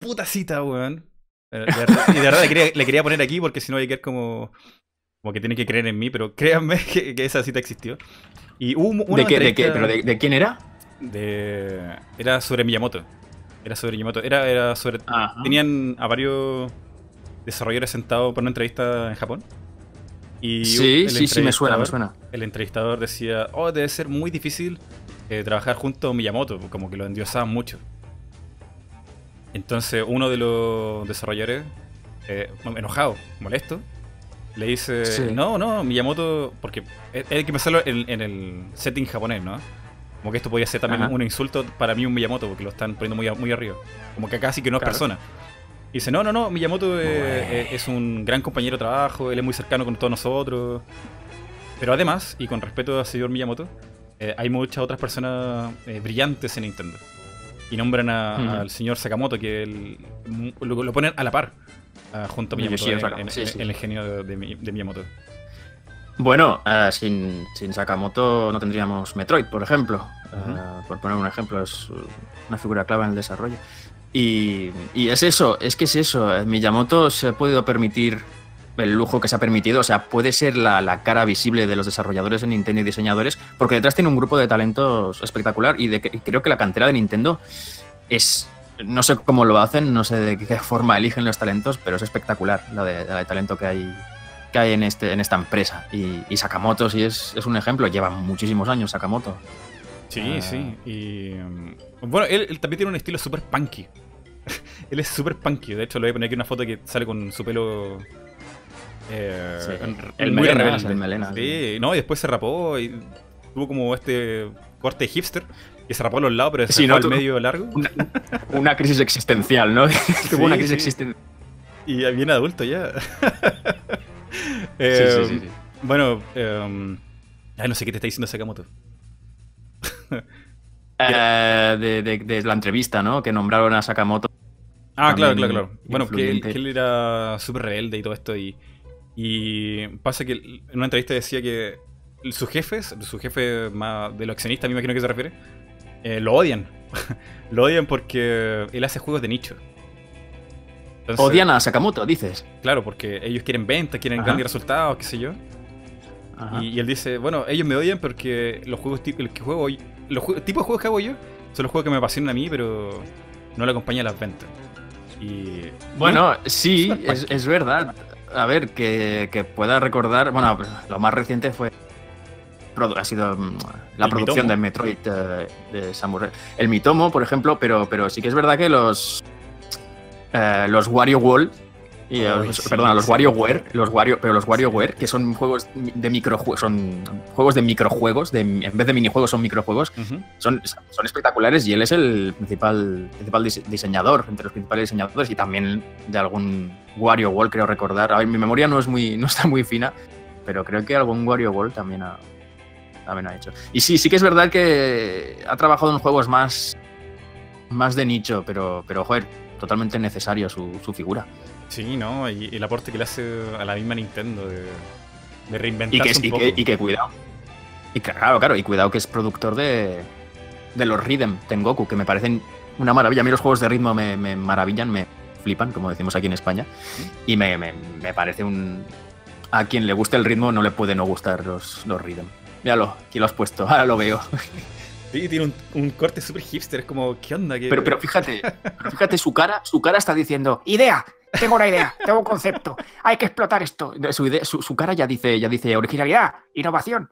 S1: puta cita, weón. Eh, y de verdad le quería, le quería poner aquí porque si no hay que quedar como, como que tiene que creer en mí, pero créanme que, que esa cita existió. Y hubo un- una
S2: ¿De, qué, de, qué-
S1: entrevista
S2: pero de, de quién era?
S1: de- Era sobre Miyamoto. Era sobre Miyamoto. Era, era sobre
S2: Ajá.
S1: tenían a varios desarrolladores sentados para una entrevista en Japón. Y
S2: Sí, sí, sí, me suena, me suena.
S1: El entrevistador decía, oh, debe ser muy difícil eh, trabajar junto a Miyamoto, como que lo endiosaban mucho. Entonces uno de los desarrolladores, eh, enojado, molesto, le dice,
S2: Sí.
S1: no, no, Miyamoto, porque hay que pensarlo en, en el setting japonés, ¿no? Como que esto podría ser también
S2: Ajá.
S1: un insulto para mí un Miyamoto, porque lo están poniendo muy, muy arriba. Como que casi que no es persona. Y dice, no, no, no, Miyamoto eh, eh, es un gran compañero de trabajo, él es muy cercano con todos nosotros. Pero además, y con respeto al señor Miyamoto, eh, hay muchas otras personas eh, brillantes en Nintendo. Y nombran a- al señor Sakamoto, que él, lo, lo ponen a la par, ah, junto a Miyamoto, en, en-
S2: sí, sí.
S1: el genio de, de Mi- de Miyamoto.
S2: Bueno, eh, sin, sin Sakamoto no tendríamos Metroid, por ejemplo. Eh, por poner un ejemplo, es una figura clave en el desarrollo. Y, y es eso, es que es eso. Miyamoto se ha podido permitir el lujo que se ha permitido, o sea, puede ser la, la cara visible de los desarrolladores de Nintendo y diseñadores, porque detrás tiene un grupo de talentos espectacular y, de y creo que la cantera de Nintendo es... No sé cómo lo hacen, no sé de qué forma eligen los talentos, pero es espectacular la de, la de talento que hay, que hay en, este, en esta empresa. Y, y Sakamoto sí es, es un ejemplo, lleva muchísimos años Sakamoto.
S1: Sí,
S2: Ah.
S1: sí. Y. mm, Bueno, él, él también tiene un estilo súper punky. él es súper punky. De hecho, le voy a poner aquí una foto que sale con su pelo. eh,
S2: Sí, el
S1: muy rebelde.
S2: el melenas,
S1: Sí, no, y después se rapó y tuvo como este corte hipster que se rapó a los lados, pero se
S2: Sí, no,
S1: al medio largo.
S2: Una, una crisis existencial, ¿no? Tuvo una crisis
S1: sí.
S2: existencial.
S1: Y bien adulto ya.
S2: Sí,
S1: Eh,
S2: sí, sí, sí.
S1: Bueno, eh, ay, no sé qué te está diciendo Sakamoto.
S2: Eh, de, de- de la entrevista, ¿no? Que nombraron a Sakamoto.
S1: Ah, claro, claro, claro. Bueno, que él,
S2: influyente.
S1: que él era súper rebelde y todo esto. Y, y pasa que en una entrevista decía que sus jefes, su jefe más de los accionistas, me imagino que se refiere, eh, lo odian. lo odian porque él hace juegos de nicho. Entonces,
S2: Odian a Sakamoto, dices.
S1: Claro, porque ellos quieren ventas, quieren
S2: Ajá.
S1: grandes resultados, qué sé yo.
S2: Ajá.
S1: Y, y él dice, bueno, ellos me odian porque los juegos el que juego los tipos de juegos que hago yo son los juegos que me apasionan a mí, pero no le acompañan las ventas. Y
S2: Bueno, sí, es, es verdad. A ver, que, que pueda recordar. Bueno, lo más reciente fue. Ha sido mm, la producción
S1: Mitomo.
S2: de Metroid eh, de Samurai. El Mitomo, por ejemplo, pero, pero sí que es verdad que los. eh, los Wario Wall Y
S1: Ay,
S2: los-
S1: sí,
S2: perdona, los
S1: sí.
S2: WarioWare, los Wario, pero los WarioWare, que son juegos de microjuegos, son juegos de microjuegos, de, en vez de minijuegos son microjuegos, son, son espectaculares y él es el principal, principal dise- diseñador, entre los principales diseñadores y también de algún Wario World, creo recordar. A ver, mi memoria no, es muy, no está muy fina, pero creo que algún Wario World también ha, también ha hecho. Y sí, sí que es verdad que ha trabajado en juegos más, más de nicho, pero, pero joder, totalmente necesario su, su figura.
S1: Sí, ¿no? Y el aporte que le hace a la misma Nintendo de, de
S2: Y
S1: reinventarse
S2: que,
S1: un
S2: y,
S1: poco.
S2: que, y que cuidado. Y claro, claro, y cuidado que es productor de, de los Rhythm Tengoku, que me parecen una maravilla. A mí los juegos de ritmo me, me maravillan, me flipan, como decimos aquí en España. Y me, me- me parece un. A quien le guste el ritmo no le puede no gustar los, los Rhythm. Míralo, aquí lo has puesto, ahora lo veo.
S1: Sí, tiene un, un corte súper hipster, es como, ¿qué onda? ¿Qué-
S2: Pero, pero fíjate, pero fíjate, su cara, su cara está diciendo.
S3: Idea, tengo una idea, tengo un concepto. Hay que explotar esto.
S2: Su, idea- su, su cara ya dice, ya dice original.
S3: Originalidad, innovación.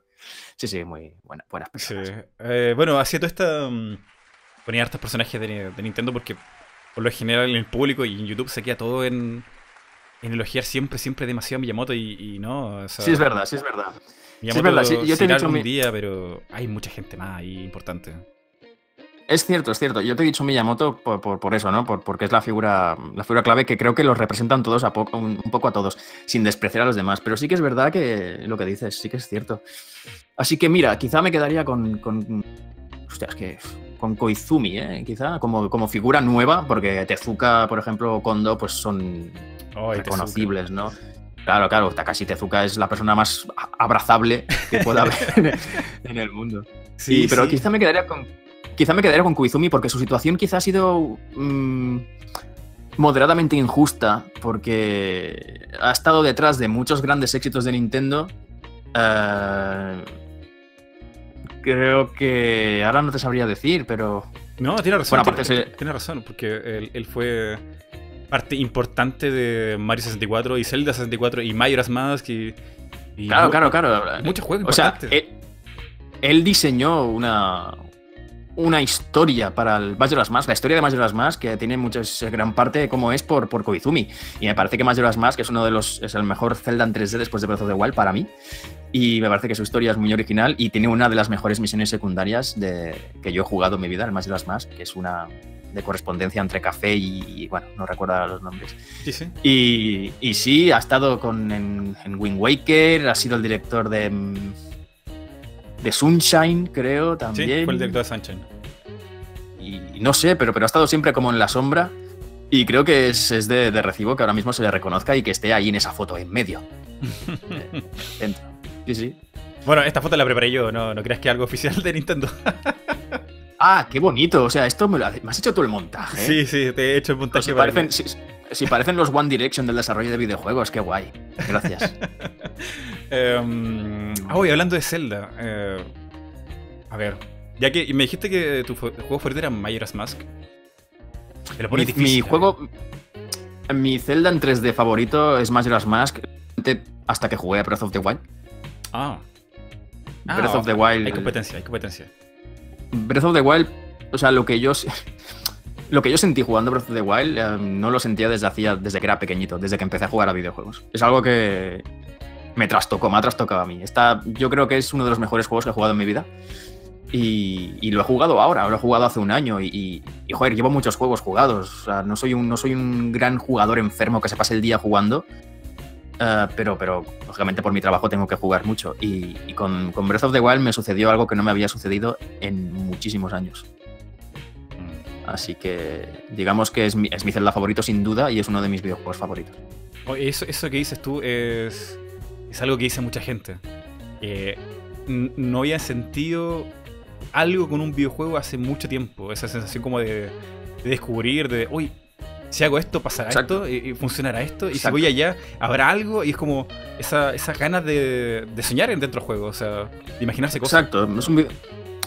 S2: Sí, sí, muy buena, buenas
S1: Sí.
S2: personas.
S1: Eh, bueno, hacía toda esta. mm, ponía hartos personajes de, de Nintendo porque, por lo general, en el público y en YouTube se queda todo en. En elogiar siempre, siempre demasiado a Miyamoto y, y no. o sea,
S2: Sí, es verdad, sí, es verdad.
S1: Miyamoto
S2: verdad, sí, yo te he dicho
S1: algún
S2: mi-
S1: día, pero hay mucha gente más ahí importante.
S2: Es cierto, es cierto. Yo te he dicho Miyamoto por, por, por eso, ¿no? Por- porque es la figura, la figura clave que creo que los representan todos a poco, un, un poco a todos, sin despreciar a los demás. Pero sí que es verdad que lo que dices, sí que es cierto. Así que mira, quizá me quedaría con. con hostia, es que. Con Koizumi, ¿eh? Quizá, como, como figura nueva, porque Tezuka, por ejemplo, Kondo, pues son reconocibles, ¿no? Claro, claro, Takashi Tezuka es la persona más abrazable que pueda haber en el- mundo.
S1: Sí,
S2: pero
S1: sí.
S2: quizá me quedaría con. Quizá me quedaría con Koizumi porque su situación quizá ha sido mm, moderadamente injusta. Porque ha estado detrás de muchos grandes éxitos de Nintendo. Eh, creo que. Ahora no te sabría decir, pero.
S1: No, tiene razón.
S2: Bueno, aparte
S1: tiene,
S2: se-
S1: tiene razón, porque él, él fue parte importante de Mario 64 y Zelda 64 y Majora's Mask y. y
S2: Claro, claro, claro.
S1: Muchos juegos
S2: O sea, él, él diseñó una, una historia para el Majora's Mask, la historia de Majora's Mask, que tiene muchas, gran parte como es por, por Koizumi. Y me parece que Majora's Mask es uno de los, es el mejor Zelda en 3D después de Breath of the Wild para mí. Y me parece que su historia es muy original y tiene una de las mejores misiones secundarias de, que yo he jugado en mi vida, el Majora's Mask, que es una de correspondencia entre café y, y, bueno, no recuerdo ahora los nombres.
S1: Sí, sí.
S2: Y, y sí, ha estado con, en, en Wind Waker, ha sido el director de, mm, de Sunshine, creo,
S1: Sí,
S2: también.
S1: fue el director de Sunshine.
S2: Y no sé, pero, pero ha estado siempre como en la sombra. Y creo que es, es de, de recibo que ahora mismo se le reconozca y que esté ahí en esa foto, en medio. eh, dentro. Sí, sí.
S1: Bueno, esta foto la preparé yo, no, no creas que es algo oficial de Nintendo.
S2: Ah, qué bonito. O sea, esto me, lo ha- me has hecho tú el montaje. ¿eh?
S1: Sí, sí, te he hecho el montaje
S2: si,
S1: para
S2: parecen, si, si parecen los One Direction del desarrollo de videojuegos, qué guay. Gracias.
S1: Ah, oye, hablando de Zelda. eh, a ver, ya que me dijiste que tu juego favorito era Majora's Mask. Lo
S2: mi, mi
S1: ¿eh?
S2: juego. Mi Zelda en 3D favorito es Majora's Mask. Hasta que jugué a Breath of the Wild.
S1: Ah. Ah,
S2: Breath of the Wild.
S1: Hay competencia, hay competencia.
S2: Breath of the Wild, o sea, lo que yo. Lo que yo sentí jugando Breath of the Wild eh, no lo sentía desde hacía, desde que era pequeñito, desde que empecé a jugar a videojuegos. Es algo que me trastocó, me ha trastocado a mí. Está, yo creo que es uno de los mejores juegos que he jugado en mi vida. Y, y lo he jugado ahora, lo he jugado hace un año y, y- y, joder, llevo muchos juegos jugados. O sea, no soy un, no soy un gran jugador enfermo que se pase el día jugando, eh, pero, pero lógicamente por mi trabajo tengo que jugar mucho. Y, y con, con Breath of the Wild me sucedió algo que no me había sucedido en muchísimos años.
S1: Mm.
S2: Así que digamos que es mi, es mi Zelda favorito sin duda y es uno de mis videojuegos favoritos.
S1: Oye, eso, eso que dices tú es, es algo que dice mucha gente. N- no había sentido algo con un videojuego hace mucho tiempo. Esa sensación como de, de descubrir, de, uy, si hago esto, pasará
S2: Exacto.
S1: esto, y, funcionará esto, y si voy allá, habrá algo, y es como esa- esas ganas de, de soñar dentro del juego, o sea, de imaginarse cosas.
S2: Exacto, es un, vi-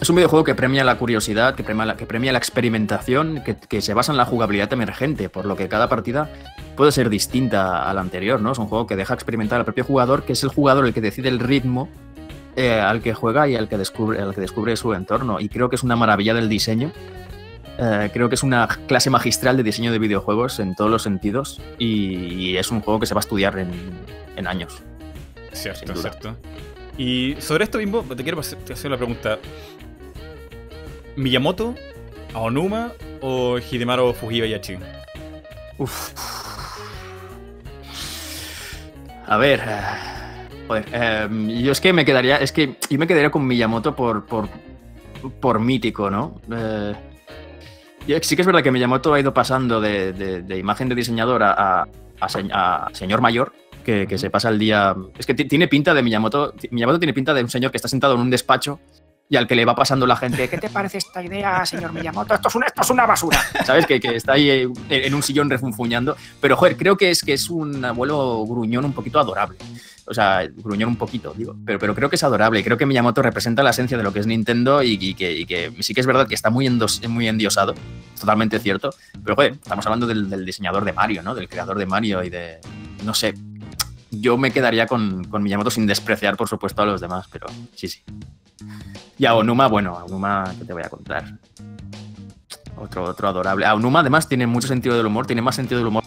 S2: es un videojuego que premia la curiosidad, que premia la, que premia la experimentación, que, que se basa en la jugabilidad emergente, por lo que cada partida puede ser distinta a la anterior, ¿no? Es un juego que deja experimentar al propio jugador, que es el jugador el que decide el ritmo eh, al que juega y al que, descubre, al que descubre su entorno. Y creo que es una maravilla del diseño Eh, creo que es una clase magistral de diseño de videojuegos en todos los sentidos y, y es un juego que se va a estudiar en, en años.
S1: Cierto, cierto. Y sobre esto mismo, te quiero hacer la pregunta. ¿Miyamoto, Aonuma o Hidemaru Fujibayashi?
S2: Uf. A ver. eh, Joder, eh, yo es que me quedaría. Es que yo me quedaría con Miyamoto por. por, por mítico, ¿no? Eh, sí que es verdad que Miyamoto ha ido pasando de, de- de imagen de diseñador a, a- a se- a señor mayor. Que, que se pasa el día. Es que ti- tiene pinta de Miyamoto. Miyamoto tiene pinta de un señor que está sentado en un despacho y al que le va pasando la gente.
S3: ¿Qué te parece esta idea, señor Miyamoto? Esto es una, esto es una basura.
S2: ¿Sabes? Que, que está ahí eh, en un sillón refunfuñando. Pero, joder, creo que es que es un abuelo gruñón un poquito adorable. O sea, gruñón un poquito, digo. Pero, pero creo que es adorable. Creo que Miyamoto representa la esencia de lo que es Nintendo y, que, y que sí que es verdad que está muy, endos- muy endiosado. Totalmente cierto. Pero, joder, estamos hablando del, del diseñador de Mario, ¿no? Del creador de Mario y de. No sé. Yo me quedaría con, con Miyamoto sin despreciar, por supuesto, a los demás, pero sí, sí. Y a Onuma, bueno, a Onuma, ¿qué te voy a contar? Otro, otro adorable. Aonuma además tiene mucho sentido del humor, tiene más sentido del humor.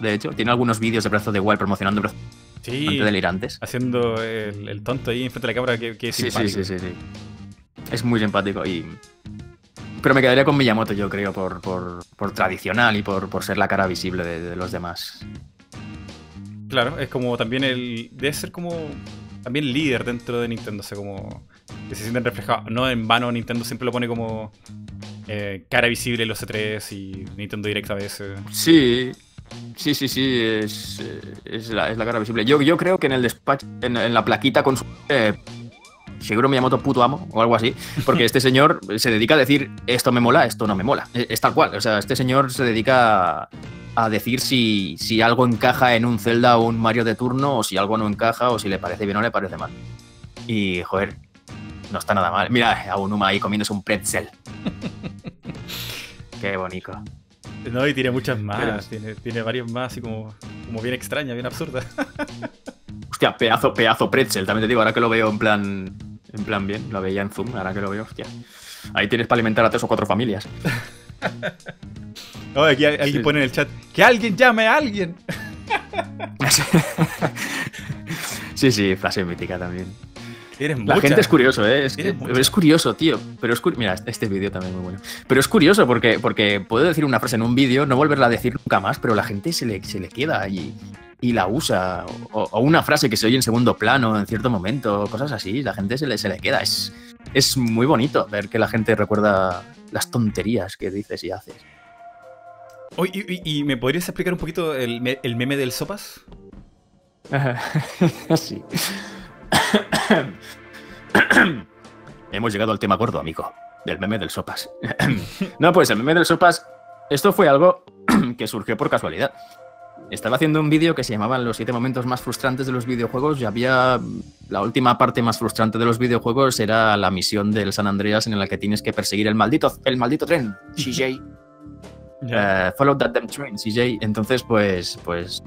S2: De hecho, tiene algunos vídeos de of the Wild promocionando Breath
S1: Sí,
S2: delirantes.
S1: haciendo el, el tonto ahí enfrente de la cámara que, que es
S2: Sí, sí, sí, sí. Es muy simpático y... Pero me quedaría con Miyamoto, yo creo, por, por, por tradicional y por, por ser la cara visible de, de los demás.
S1: Claro, es como también el. Debe ser como. También líder dentro de Nintendo, o sea, como. Que se sienten reflejados. No en vano, Nintendo siempre lo pone como. eh, cara visible los C3 y Nintendo Direct a veces.
S2: Sí, sí, sí, sí, es, eh, es, la, es la cara visible. Yo, yo creo que en el despacho, en, en la plaquita con su... Eh, Seguro Miyamoto puto amo o algo así, porque este señor se dedica a decir esto me mola, esto no me mola. Es, es tal cual, o sea, este señor se dedica a, a decir si, si algo encaja en un Zelda o un Mario de turno, o si algo no encaja, o si le parece bien o le parece mal. Y, joder, no está nada mal. Mira, a Unuma ahí comiéndose un pretzel. Qué bonito.
S1: No, y tiene muchas más.
S2: Pero-
S1: Tiene, tiene varias más, así como, como bien extrañas, bien absurdas.
S2: Hostia, pedazo, pedazo pretzel, también te digo, ahora que lo veo en plan, en plan bien, lo veía en Zoom, ahora que lo veo, hostia. Ahí tienes para alimentar a tres o cuatro familias.
S1: No, aquí alguien
S2: Sí.
S1: pone en el chat. ¡Que alguien llame a alguien!
S2: sí, sí, frase mítica también. La
S1: mucha.
S2: gente es curioso, ¿eh? Es, que- es curioso, tío. Pero es Mira, este vídeo también es muy bueno. Pero es curioso porque, porque puedo decir una frase en un vídeo, no volverla a decir nunca más, pero la gente se le, se le queda y, y la usa. O, o una frase que se oye en segundo plano en cierto momento, cosas así, la gente se le, se le queda. Es, es muy bonito ver que la gente recuerda las tonterías que dices y haces.
S1: Y, y- y me podrías explicar un poquito el, el meme del Sopas?
S2: sí. Hemos llegado al tema gordo, amigo. Del meme del sopas. no, pues el meme del sopas. Esto fue algo que surgió por casualidad. Estaba haciendo un vídeo que se llamaba Los siete momentos más frustrantes de los videojuegos y había. La última parte más frustrante de los videojuegos era la misión del San Andreas en la que tienes que perseguir el maldito, el maldito tren.
S3: CJ.
S2: Eh, follow that damn train, CJ. Entonces, pues, pues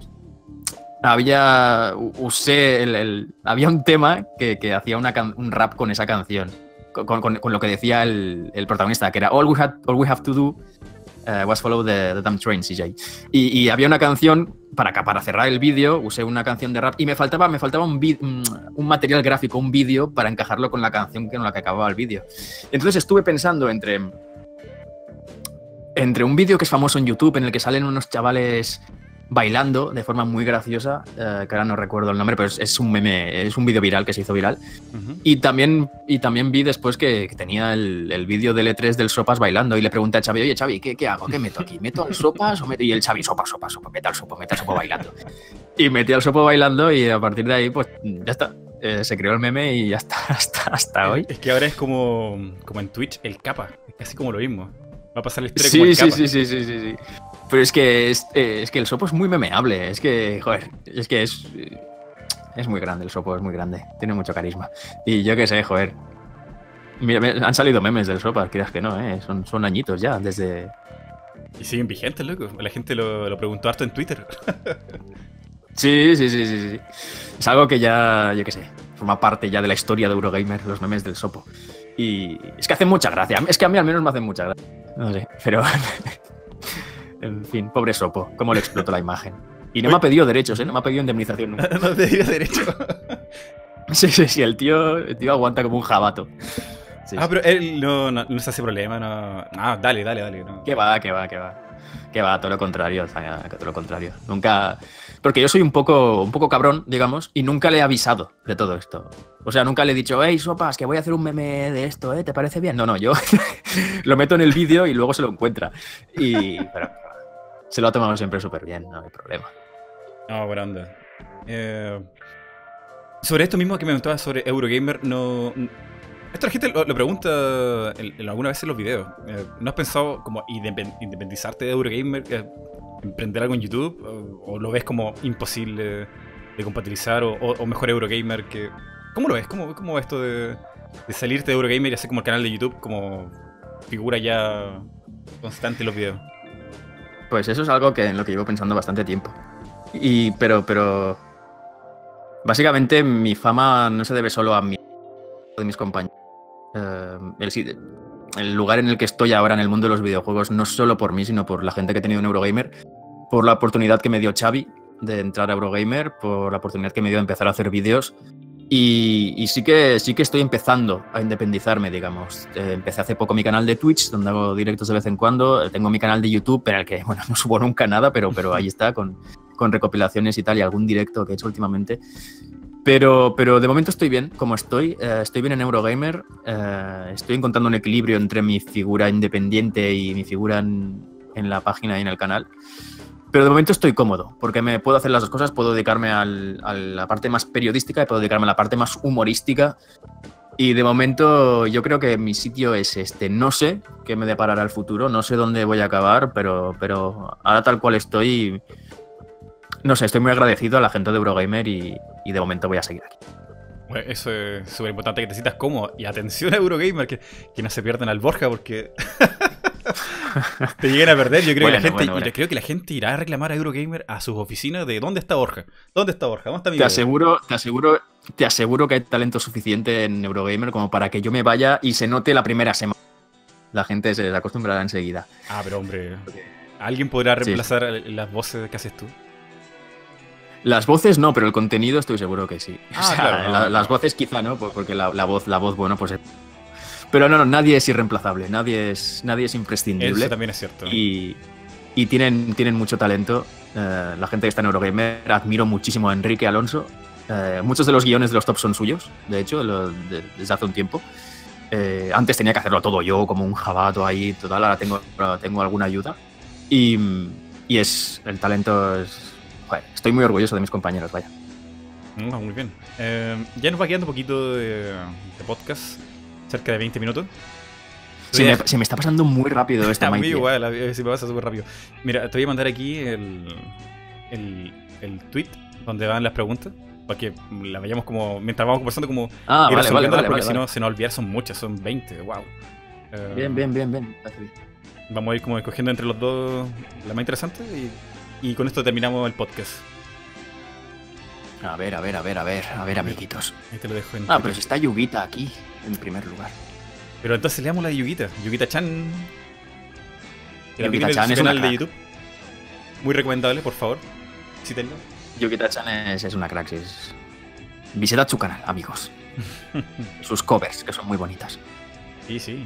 S2: había usé el, había un tema que, que hacía una un rap con esa canción, con, con- lo que decía el, el protagonista, que era all we, had, all we have to do eh, was follow the, the damn train, CJ. Y, y había una canción para, para cerrar el vídeo, usé una canción de rap y me faltaba, me faltaba un, vi- un material gráfico, un vídeo para encajarlo con la canción con la que acababa el vídeo. Entonces estuve pensando entre entre un vídeo que es famoso en YouTube en el que salen unos chavales bailando de forma muy graciosa, eh, que ahora no recuerdo el nombre, pero es, es un meme, es un vídeo viral que se hizo viral. Y también, y también vi después que, que tenía el, el vídeo del E3 del Sopas bailando y le pregunté a Xavi, oye Xavi, ¿qué, qué hago? ¿Qué meto aquí? ¿Meto al Sopas o meto? Y el Xavi, sopa, sopa, sopa, mete al sopo, mete al sopo bailando. Y metí al sopo bailando y a partir de ahí, pues ya está. Eh, se creó el meme y ya está, hasta, hasta hoy.
S1: Es que ahora es como, como en Twitch el capa. Es casi como lo mismo. Va a pasar la historia como
S2: Sí,
S1: el
S2: sí,
S1: capa.
S2: sí, sí, sí, sí, sí. Pero es que es, eh, es que el sopo es muy memeable. Es que, joder, es que es. eh, Es muy grande el sopo, es muy grande. Tiene mucho carisma. Y yo qué sé, joder. Mira, han salido memes del sopa, quieras que no, ¿eh? Son, son añitos ya, desde.
S1: Y siguen vigentes, loco. La gente lo, lo preguntó harto en Twitter.
S2: Sí, sí, sí, sí, sí. Es algo que ya, yo qué sé. forma parte ya de la historia de Eurogamer, los memes del Sopo. Y es que hacen mucha gracia. Es que a mí al menos me hacen mucha gracia. No sé, pero. en fin, pobre Sopo, cómo le explotó la imagen. Y no me ha pedido derechos, ¿eh? No me ha pedido indemnización nunca.
S1: no te dio derecho.
S2: Sí, sí, sí, el tío, el tío aguanta como un jabato. Sí,
S1: ah,
S2: sí.
S1: pero él no, no, no se hace problema, no. Ah, dale, dale, dale. No.
S2: Que va, que va, que va. Que va, todo lo contrario, todo lo contrario. Nunca. Porque yo soy un poco, un poco cabrón, digamos, y nunca le he avisado de todo esto. O sea, nunca le he dicho, hey, sopas, que voy a hacer un meme de esto, ¿eh? ¿Te parece bien? No, no, yo lo meto en el vídeo y luego se lo encuentra. Y. Pero se lo ha tomado siempre súper bien, no hay problema.
S1: No, buena onda. Eh, sobre esto mismo que me preguntabas sobre Eurogamer, no. Esto la gente lo, pregunta en, en alguna vez en los videos. Eh, ¿No has pensado como independ- independizarte de Eurogamer? eh, ¿Emprender algo en YouTube? ¿O, lo ves como imposible de compatibilizar? ¿O, mejor Eurogamer que.? ¿Cómo lo ves? ¿Cómo, cómo esto de, de salirte de Eurogamer y hacer como el canal de YouTube como figura ya constante en los videos?
S2: Pues eso es algo que en lo que llevo pensando bastante tiempo. Y, pero, pero. Básicamente mi fama no se debe solo a mí, de mis compañeros. Eh, el, el lugar en el que estoy ahora en el mundo de los videojuegos, no solo por mí, sino por la gente que he tenido en Eurogamer, por la oportunidad que me dio Xavi de entrar a Eurogamer, por la oportunidad que me dio de empezar a hacer vídeos. Y, y sí, que, sí que estoy empezando a independizarme, digamos. Eh, empecé hace poco mi canal de Twitch, donde hago directos de vez en cuando. Eh, Tengo mi canal de YouTube, en el que, bueno, no subo nunca nada, pero, pero ahí está, con, con recopilaciones y tal, y algún directo que he hecho últimamente. Pero, pero de momento estoy bien, como estoy. eh, estoy bien en Eurogamer. eh, estoy encontrando un equilibrio entre mi figura independiente y mi figura en, en la página y en el canal. Pero de momento estoy cómodo, porque me puedo hacer las dos cosas. Puedo dedicarme al- a la parte más periodística y puedo dedicarme a la parte más humorística. Y de momento yo creo que mi sitio es este. No sé qué me deparará el futuro, no sé dónde voy a acabar, pero, pero ahora tal cual estoy, no sé, estoy muy agradecido a la gente de Eurogamer y, y de momento voy a seguir aquí.
S1: Eso es súper importante que te sientas cómodo. Y atención a Eurogamer, que, que no se pierdan al Borja porque te lleguen a perder. Yo creo, que la gente,
S2: bueno,
S1: creo que la gente irá a reclamar a Eurogamer a sus oficinas de ¿dónde está Borja? ¿Dónde está Borja? ¿Dónde está mi
S2: Te
S1: video?".
S2: aseguro, te aseguro, te aseguro que hay talento suficiente en Eurogamer como para que yo me vaya y se note la primera semana. La gente se acostumbrará enseguida.
S1: Ah, pero hombre, ¿alguien podrá
S2: Sí.
S1: reemplazar las voces que haces tú?
S2: Las voces no, pero el contenido estoy seguro que sí.
S1: Ah,
S2: O sea,
S1: claro, no,
S2: la-
S1: no.
S2: Las voces quizá no, por- porque la, la voz, la voz, bueno, pues. Pero no, no, nadie es irreemplazable, nadie es, nadie es imprescindible.
S1: Eso también es cierto.
S2: y, y tienen, tienen mucho talento. Eh, la gente que está en Eurogamer, admiro muchísimo a Enrique Alonso. Eh, muchos de los guiones de los tops son suyos, de hecho, lo- de- desde hace un tiempo. Eh, antes tenía que hacerlo todo yo, como un jabato ahí, total, ahora tengo, ahora tengo alguna ayuda. Y, y es, el talento es... joder, estoy muy orgulloso de mis compañeros, vaya.
S1: Ah, muy bien. Eh, ya nos va quedando un poquito de, de podcast, cerca de 20 minutos.
S2: Se me,
S1: a-
S2: se me está pasando muy rápido esta
S1: a mí igual, se me pasa súper rápido. Mira, te voy a mandar aquí el, el, el tweet donde van las preguntas. Para que la vayamos como. Mientras vamos conversando, como.
S2: Ah, vale, vale,
S1: resolviéndolas,
S2: vale,
S1: porque si no se nos olvidar, son muchas, son 20. Wow. Eh,
S2: Bien, bien, bien, bien. Bien.
S1: Vamos a ir como escogiendo entre los dos la más interesante y, y con esto terminamos el podcast.
S2: A ver, a ver, a ver, a ver, a ver, amiguitos.
S1: Ahí te lo dejo en.
S2: Ah, pero si está Yugita aquí, en primer lugar.
S1: Pero entonces leamos la de Yugita. Yugita Chan. Que
S2: Chan es una
S1: canal de. YouTube. Muy recomendable, por favor. Sítenlo.
S2: Yukita-chan es, es una crack, es... Visitad su canal, amigos. Sus covers, que son muy bonitas.
S1: Sí, sí.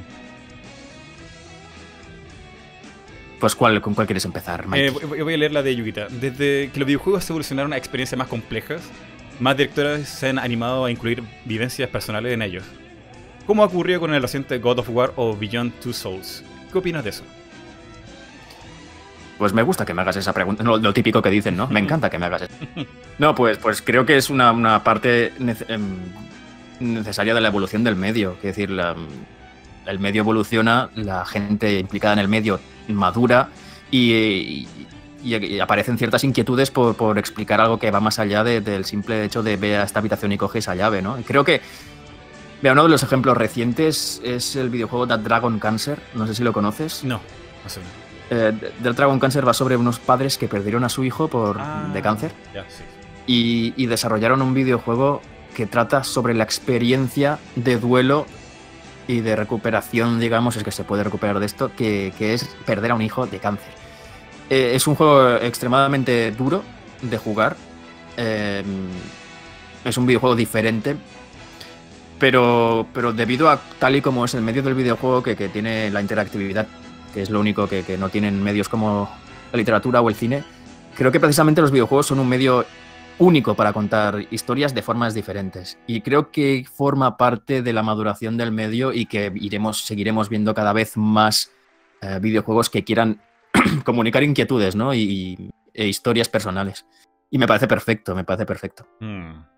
S2: Pues, ¿cuál, ¿con cuál quieres empezar,
S1: Eh,
S2: Mike?
S1: voy voy a leer la de Yugita. Desde que los videojuegos evolucionaron a experiencias más complejas, más directoras se han animado a incluir vivencias personales en ellos. Como ha ocurrido con el reciente God of War o Beyond Two Souls. ¿Qué opinas de eso?
S2: Pues me gusta que me hagas esa pregunta. No, lo típico que dicen, ¿no? Me encanta que me hagas eso. No, pues, pues creo que es una, una parte em, necesaria de la evolución del medio. Es decir, el medio evoluciona, la gente implicada en el medio madura y, y- aparecen ciertas inquietudes por, por explicar algo que va más allá de- del simple hecho de ve a esta habitación y coge esa llave, ¿no? Creo que Mira, uno de los ejemplos recientes es el videojuego That Dragon Cancer. No sé si lo conoces.
S1: No, no sé.
S2: Eh, That Dragon Cancer va sobre unos padres que perdieron a su hijo por,
S1: Ah,
S2: de cáncer
S1: Ya, sí.
S2: y, y desarrollaron un videojuego que trata sobre la experiencia de duelo y de recuperación, digamos, es que se puede recuperar de esto, que, que es perder a un hijo de cáncer. Eh, es un juego extremadamente duro de jugar. Eh, es un videojuego diferente. Pero, pero debido a tal y como es el medio del videojuego que, que tiene la interactividad, que es lo único que, que no tienen medios como la literatura o el cine, creo que precisamente los videojuegos son un medio único para contar historias de formas diferentes. Y creo que forma parte de la maduración del medio y que iremos, seguiremos viendo cada vez más eh, videojuegos que quieran comunicar inquietudes ¿no? y, e historias personales. Y me parece perfecto, me parece perfecto.
S1: Mm.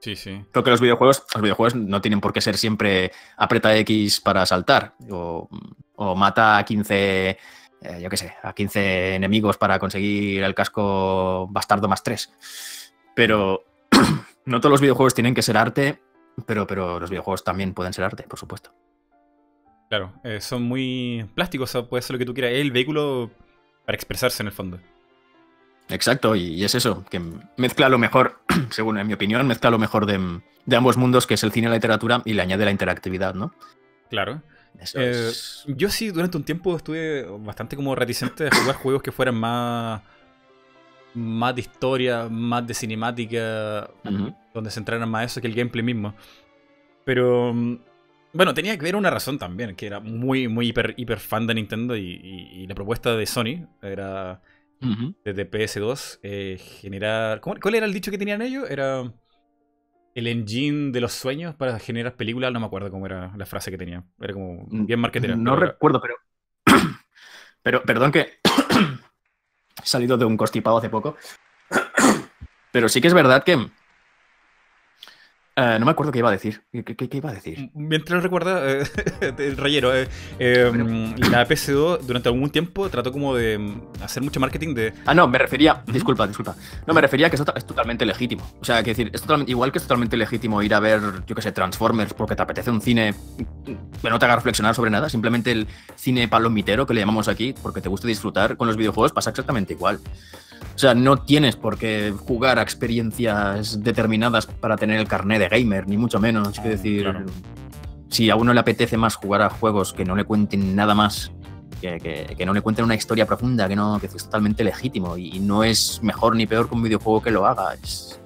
S1: Sí, sí.
S2: Creo que los videojuegos, los videojuegos no tienen por qué ser siempre aprieta X para saltar o, o mata a 15, eh, yo qué sé, a 15 enemigos para conseguir el casco bastardo más 3. Pero no todos los videojuegos tienen que ser arte, pero, pero los videojuegos también pueden ser arte, por supuesto.
S1: Claro, eh, son muy plásticos, o sea, puede ser lo que tú quieras. Es el vehículo para expresarse en el fondo.
S2: Exacto, y, y es eso, que mezcla lo mejor, según en mi opinión, mezcla lo mejor de, de ambos mundos, que es el cine y la literatura, y le añade la interactividad, ¿no?
S1: Claro.
S2: Eso
S1: Eh,
S2: es...
S1: Yo sí, durante un tiempo estuve bastante como reticente de jugar juegos que fueran más. más de historia, más de cinemática, donde se centraran más eso que el gameplay mismo. Pero. mm, Bueno, tenía que ver una razón también, que era muy, muy hiper, hiper fan de Nintendo y, y- y la propuesta de Sony era Desde PS2 eh, generar... ¿cómo- ¿Cuál era el dicho que tenían ellos? Era el engine de los sueños para generar películas, no me acuerdo cómo era la frase que tenían. Era como bien marketera.
S2: No
S1: pero era-
S2: recuerdo, pero. pero, perdón que. he salido de un constipado hace poco. pero sí que es verdad que. Eh, no me acuerdo qué iba a decir. ¿Qué, qué- qué iba a decir?
S1: Mientras recuerda, eh, el rayero, eh, eh, la PS2 durante algún tiempo trató como de mm, hacer mucho marketing de...
S2: Ah, no, me refería. Disculpa, disculpa. No, me refería a que eso es totalmente legítimo. O sea, que decir, es totalmente, igual que es totalmente legítimo ir a ver, yo qué sé, Transformers porque te apetece un cine que no te haga reflexionar sobre nada. Simplemente el cine palomitero que le llamamos aquí, porque te gusta disfrutar. Con los videojuegos pasa exactamente igual. O sea, no tienes por qué jugar a experiencias determinadas para tener el carnet de gamer, ni mucho menos. Quiero decir,
S1: claro.
S2: si a uno le apetece más jugar a juegos que no le cuenten nada más, que, que- que no le cuenten una historia profunda, que no que es totalmente legítimo y, y no es mejor ni peor que un videojuego que lo haga. es-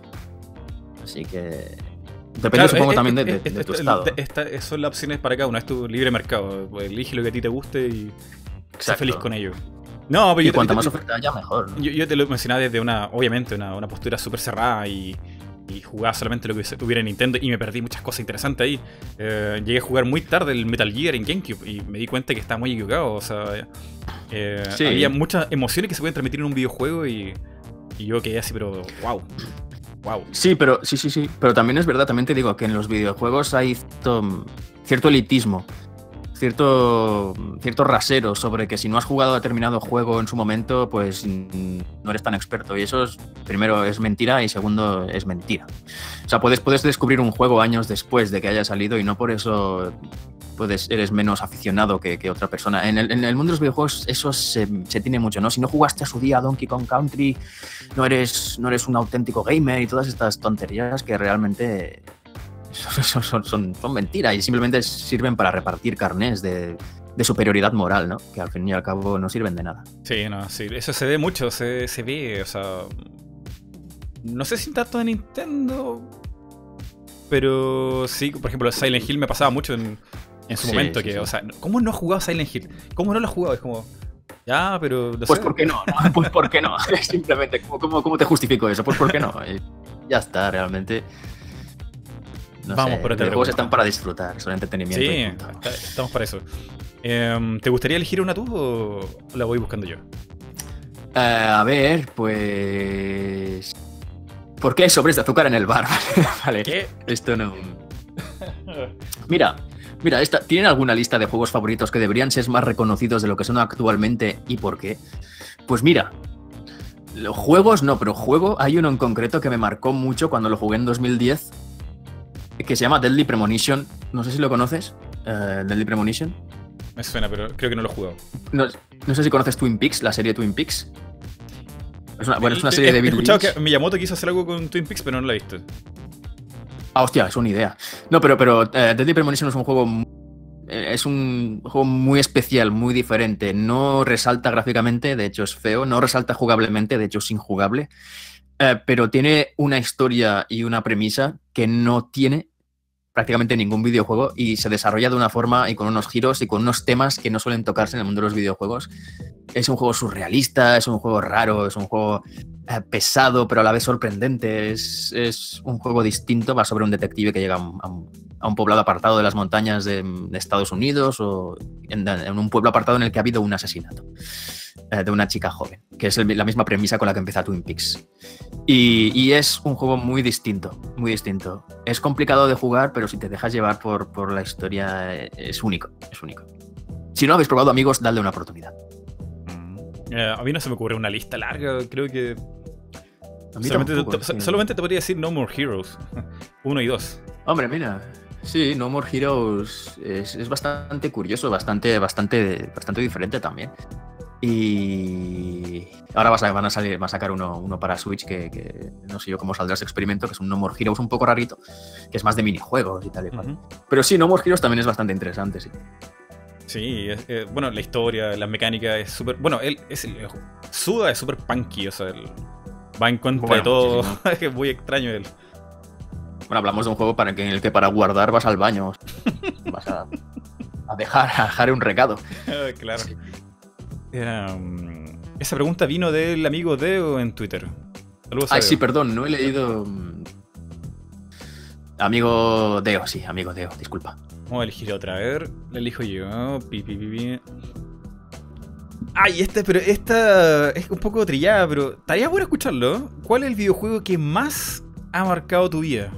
S2: Así que depende,
S1: Claro,
S2: supongo,
S1: eh,
S2: también
S1: eh,
S2: de, de-
S1: eh,
S2: de tu
S1: eh,
S2: estado.
S1: esta- son las opciones para cada uno, es tu libre mercado. Elige lo que a ti te guste y
S2: Exacto.
S1: feliz con ello. No, pero
S2: Y
S1: yo,
S2: cuanta más oferta haya, mejor. ¿no?
S1: yo, yo te lo mencionaba desde una, obviamente, una, una postura súper cerrada y, y jugaba solamente lo que hubiera en Nintendo y me perdí muchas cosas interesantes ahí. Eh, llegué a jugar muy tarde el Metal Gear en GameCube y me di cuenta que estaba muy equivocado. O sea, eh,
S2: Sí.
S1: había muchas emociones que se pueden transmitir en un videojuego y, y yo quedé así, pero wow. Wow.
S2: Sí, pero sí, sí, sí. Pero también es verdad, también te digo que en los videojuegos hay cierto elitismo, cierto, cierto rasero sobre que si no has jugado a determinado juego en su momento, pues mm, no eres tan experto. Y eso es, primero, es mentira y segundo, es mentira. O sea, puedes, puedes descubrir un juego años después de que haya salido y no por eso puedes, eres menos aficionado que, otra persona. En el, en el mundo de los videojuegos eso se, tiene mucho, ¿no? Si no jugaste a su día Donkey Kong Country, no eres, no eres un auténtico gamer y todas estas tonterías que realmente son, son, son, son mentiras y simplemente sirven para repartir carnés de, de superioridad moral, ¿no? Que al fin y al cabo no sirven de nada.
S1: Sí, no, sí. Eso se ve mucho, se, se ve, o sea. No sé si tanto de Nintendo. Pero sí, por ejemplo, Silent Hill me pasaba mucho en, en su
S2: Sí,
S1: momento.
S2: sí,
S1: que,
S2: sí.
S1: O sea, ¿cómo no has jugado Silent Hill? ¿Cómo no lo has jugado? Es como. Ya, pero.
S2: Pues
S1: sé.
S2: ¿por qué no? no? Pues ¿por qué no? Simplemente, ¿cómo, cómo, cómo te justifico eso? Pues ¿por qué no? Y ya está, realmente. No
S1: Vamos
S2: sé,
S1: por
S2: los
S1: otra
S2: videojuegos
S1: pregunta.
S2: están para disfrutar, son entretenimiento.
S1: Sí, estamos para eso. Em, ¿Te gustaría elegir una tú o la voy buscando yo?
S2: Eh, a ver, pues. ¿Por qué hay sobres de azúcar en el bar? vale.
S1: ¿Qué?
S2: Esto no. Mira, mira, esta, ¿tienen alguna lista de juegos favoritos que deberían ser más reconocidos de lo que son actualmente y por qué? Pues mira, los juegos no, pero juego, hay uno en concreto que me marcó mucho cuando lo jugué en 2010, que se llama Deadly Premonition. No sé si lo conoces, eh, Deadly Premonition.
S1: Me suena, pero creo que no lo he jugado.
S2: No, no sé si conoces Twin Peaks, la serie Twin Peaks. Es una, bueno, es una serie
S1: he,
S2: de
S1: he escuchado
S2: Lynch.
S1: que Miyamoto quiso hacer algo con Twin Peaks, pero no lo he visto.
S2: Ah, hostia, es una idea. No, pero, pero eh, Deadly Premonition es un juego eh, es un juego muy especial, muy diferente. No resalta gráficamente, de hecho es feo. No resalta jugablemente, de hecho es injugable. Eh, pero tiene una historia y una premisa que no tiene prácticamente ningún videojuego y se desarrolla de una forma y con unos giros y con unos temas que no suelen tocarse en el mundo de los videojuegos. Es un juego surrealista, es un juego raro, es un juego eh, pesado pero a la vez sorprendente. Es, es un juego distinto, va sobre un detective que llega a a un poblado apartado de las montañas de, de Estados Unidos o en, en un pueblo apartado en el que ha habido un asesinato eh, de una chica joven, que es el- la misma premisa con la que empieza Twin Peaks. Y, y es un juego muy distinto, muy distinto. Es complicado de jugar, pero si te dejas llevar por, por la historia, eh, es único, es único. Si no habéis probado, amigos, dadle una oportunidad.
S1: Eh, a mí no se me ocurre una lista larga, creo que. Solamente,
S2: tampoco,
S1: te,
S2: sí.
S1: solamente te podría decir No More Heroes. Uno y dos.
S2: Hombre, mira. Sí, No More Heroes es, es bastante curioso, bastante, bastante, bastante diferente también. Y ahora vas a, van a salir, va a sacar uno, uno para Switch que, que no sé yo cómo saldrá ese experimento, que es un No More Heroes un poco rarito, que es más de minijuegos y tal y cual.
S1: Ujú.
S2: Pero sí, No More Heroes también es bastante interesante, sí.
S1: Sí, es- eh, bueno, la historia, la mecánica es súper. Bueno, él es el. Suda es súper punky, o sea, él va en contra
S2: Bueno,
S1: de todo.
S2: sí,
S1: es muy extraño él.
S2: Bueno, hablamos de un juego para que, en el que para guardar vas al baño. Vas a, a dejar, a dejar un recado.
S1: Ah, claro. Um, esa pregunta vino del amigo Deo en Twitter. Saludos a
S2: Ay,
S1: Deo.
S2: sí, perdón, no he leído. mm, Amigo Deo, sí, amigo Deo, disculpa.
S1: Vamos a elegir otra. A ver, la elijo yo. Pi, pi, pi, pi. Ay, esta, pero esta es un poco trillada, pero estaría bueno escucharlo. ¿Cuál es el videojuego que más ha marcado tu vida?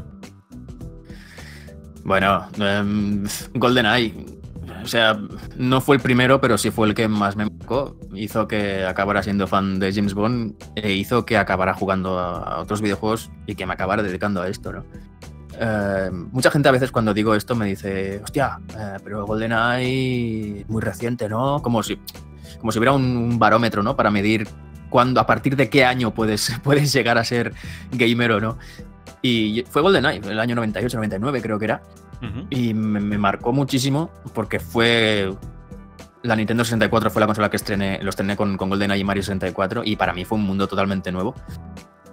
S2: Bueno, em, GoldenEye. O sea, no fue el primero, pero sí fue el que más me marcó. Hizo que acabara siendo fan de James Bond e hizo que acabara jugando a, otros videojuegos y que me acabara dedicando a esto, ¿no? Eh, mucha gente a veces cuando digo esto me dice, hostia, eh, pero GoldenEye muy reciente, ¿no? Como si, como si hubiera un, un barómetro, ¿no? Para medir cuándo, a partir de qué año puedes, puedes llegar a ser gamer o no. Y fue GoldenEye, el año 98, 99 creo que era. Y me, me marcó muchísimo porque fue. La Nintendo 64 fue la consola que estrené, lo estrené con, con GoldenEye y Mario 64 y para mí fue un mundo totalmente nuevo.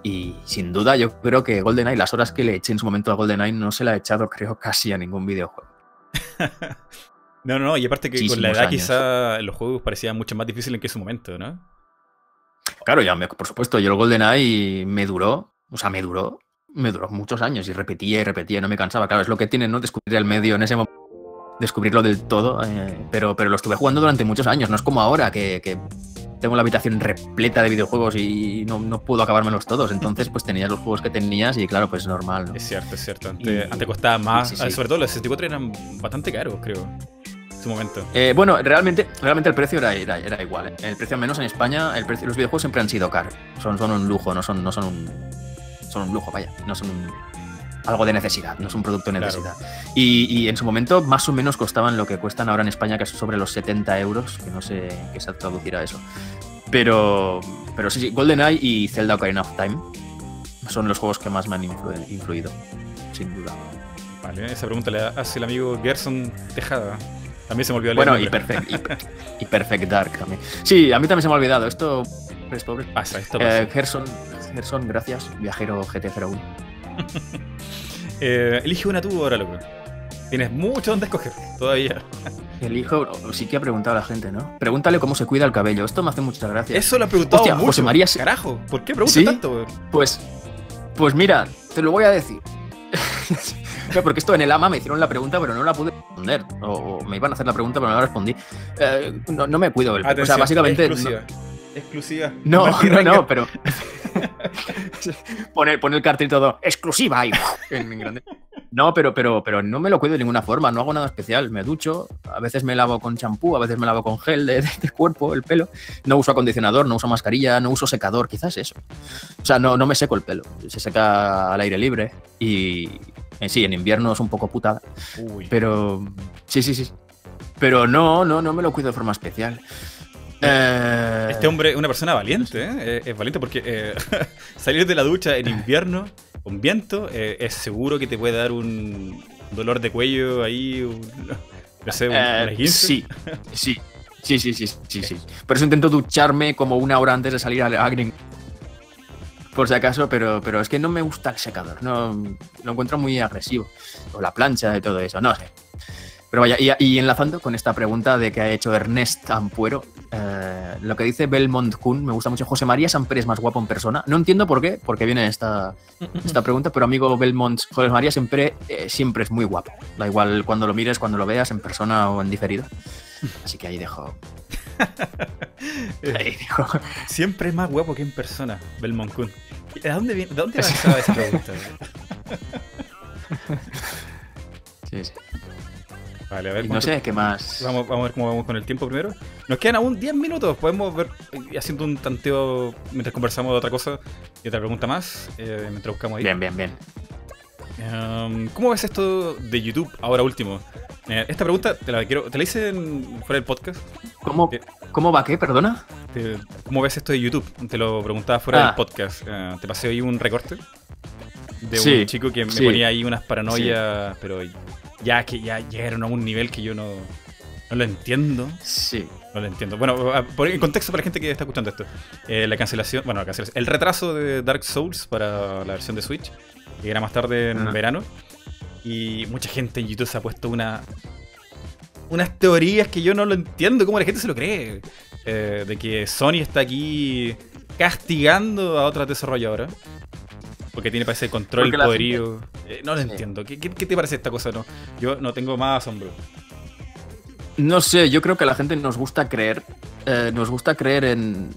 S2: Y sin duda yo creo que GoldenEye, las horas que le eché en su momento a GoldenEye no se la he echado creo casi a ningún videojuego.
S1: No, no, no, y aparte que con la edad
S2: años.
S1: quizá los juegos parecían mucho más difíciles que en su momento, ¿no?
S2: Claro, ya me- por supuesto, yo el GoldenEye me duró, o sea, me duró, me duró muchos años y repetía y repetía, no me cansaba. Claro, es lo que tiene, ¿no? Descubrir el medio en ese momento, descubrirlo del todo, eh, pero, pero lo estuve jugando durante muchos años, no es como ahora que, que tengo la habitación repleta de videojuegos y no, no puedo acabármelos todos. Entonces, pues tenías los juegos que tenías y claro, pues normal, ¿no?
S1: Es cierto, es cierto. Antes,
S2: Y-
S1: antes costaba más.
S2: sí, sí, sí.
S1: Sobre todo los 64 eran bastante caros, creo. En su momento.
S2: Eh, bueno, realmente, realmente el precio era, era, era igual. ¿eh? El precio, al menos en España, el precio, los videojuegos siempre han sido caros. Son, son un lujo, no son, no son un. Son un lujo, vaya. No son un- algo de necesidad, no es un producto de
S1: Claro.
S2: necesidad. Y, y en su momento, más o menos costaban lo que cuestan ahora en España, que es sobre los 70 euros, que no sé qué se traducirá eso. Pero, pero sí, sí, GoldenEye y Zelda Ocarina of Time son los juegos que más me han influ- influido, sin duda.
S1: Vale, esa pregunta le hace el amigo Gerson Tejada. También se me olvidó
S2: Bueno, y. Perfect, y, y Perfect Dark también. Sí, a mí también se me ha olvidado. Esto, pobres, pobres.
S1: Pasa, esto pasa.
S2: Eh, Gerson, Gerson, gracias. Viajero GT01.
S1: Eh, elige una tú ahora, loco. Tienes mucho donde escoger todavía.
S2: El hijo, sí que ha preguntado a la gente, ¿no? Pregúntale cómo se cuida el cabello. Esto me hace mucha gracia.
S1: Eso lo he preguntado
S2: Hostia,
S1: mucho.
S2: José María
S1: Carajo, ¿por qué preguntas
S2: ¿Sí?
S1: tanto?
S2: Pues, pues mira, te lo voy a decir. Porque esto en el AMA me hicieron la pregunta, pero no la pude responder. O, o me iban a hacer la pregunta, pero no la respondí. Eh, no, no me cuido el
S1: Atención,
S2: O sea, básicamente. no-
S1: Exclusiva.
S2: No, no, no, pero. pone, pone el cartel todo, exclusiva y en grande. No, pero, pero, pero no me lo cuido de ninguna forma, no hago nada especial. Me ducho, a veces me lavo con champú, a veces me lavo con gel de, de cuerpo, el pelo. No uso acondicionador, no uso mascarilla, no uso secador, quizás eso. O sea, no, no me seco el pelo, se seca al aire libre y eh, sí, en invierno es un poco putada,
S1: Uy.
S2: pero sí, sí, sí. Pero no, no, no me lo cuido de forma especial. Eh,
S1: Este hombre es una persona valiente, ¿eh? Es valiente porque eh, salir de la ducha en invierno con viento, eh, es seguro que te puede dar un dolor de cuello ahí, un- no sé, un,
S2: sí, sí, sí, sí, sí, sí, sí. Por eso intento ducharme como una hora antes de salir a, a Green. Por si acaso, pero, pero es que no me gusta el secador. No, lo encuentro muy agresivo. O la plancha y todo eso, no sé. Pero vaya, y, y enlazando con esta pregunta de que ha hecho Ernest Ampuero, eh, lo que dice Belmont Kun, me gusta mucho. José María Samper es más guapo en persona. No entiendo por qué, porque viene esta, esta pregunta, pero amigo Belmont, José María siempre, eh, siempre es muy guapo. Da igual cuando lo mires, cuando lo veas, en persona o en diferido. Así que ahí dejo. Ahí dejo.
S1: Siempre es más guapo que en persona, Belmont Kun. ¿De dónde, viene, de dónde esa pregunta?
S2: Sí, sí.
S1: Vale, a ver.
S2: Y no sé qué más.
S1: Vamos, vamos a ver cómo vamos con el tiempo primero. Nos quedan aún 10 minutos. Podemos ver eh, haciendo un tanteo mientras conversamos de otra cosa y otra pregunta más. eh, mientras buscamos ahí.
S2: Bien, bien, bien.
S1: Um, ¿Cómo ves esto de YouTube ahora último? Eh, esta pregunta te la quiero, te la hice en- fuera del podcast.
S2: ¿Cómo. ¿Cómo va qué? Perdona.
S1: Te- ¿Cómo ves esto de YouTube? Te lo preguntaba fuera
S2: Ah.
S1: del podcast. Eh, te pasé ahí un recorte de
S2: Sí,
S1: un chico que me
S2: sí.
S1: ponía ahí unas paranoias, pero ya que ya llegaron a un nivel que yo no, no lo entiendo.
S2: Sí.
S1: No lo entiendo. Bueno, por en contexto para la gente que está escuchando esto. Eh, la cancelación, bueno, la cancelación, el retraso de Dark Souls para la versión de Switch, que era más tarde en verano. Y mucha gente en YouTube se ha puesto una unas teorías que yo no lo entiendo, cómo la gente se lo cree. Eh, de que Sony está aquí castigando a otras desarrolladoras. Porque tiene, parece, el control, el poderío. Eh, no lo
S2: Sí.
S1: entiendo. ¿Qué, qué, qué te parece esta cosa? No? Yo no tengo más asombro.
S2: No sé, yo creo que a la gente nos gusta creer. eh, nos gusta creer en,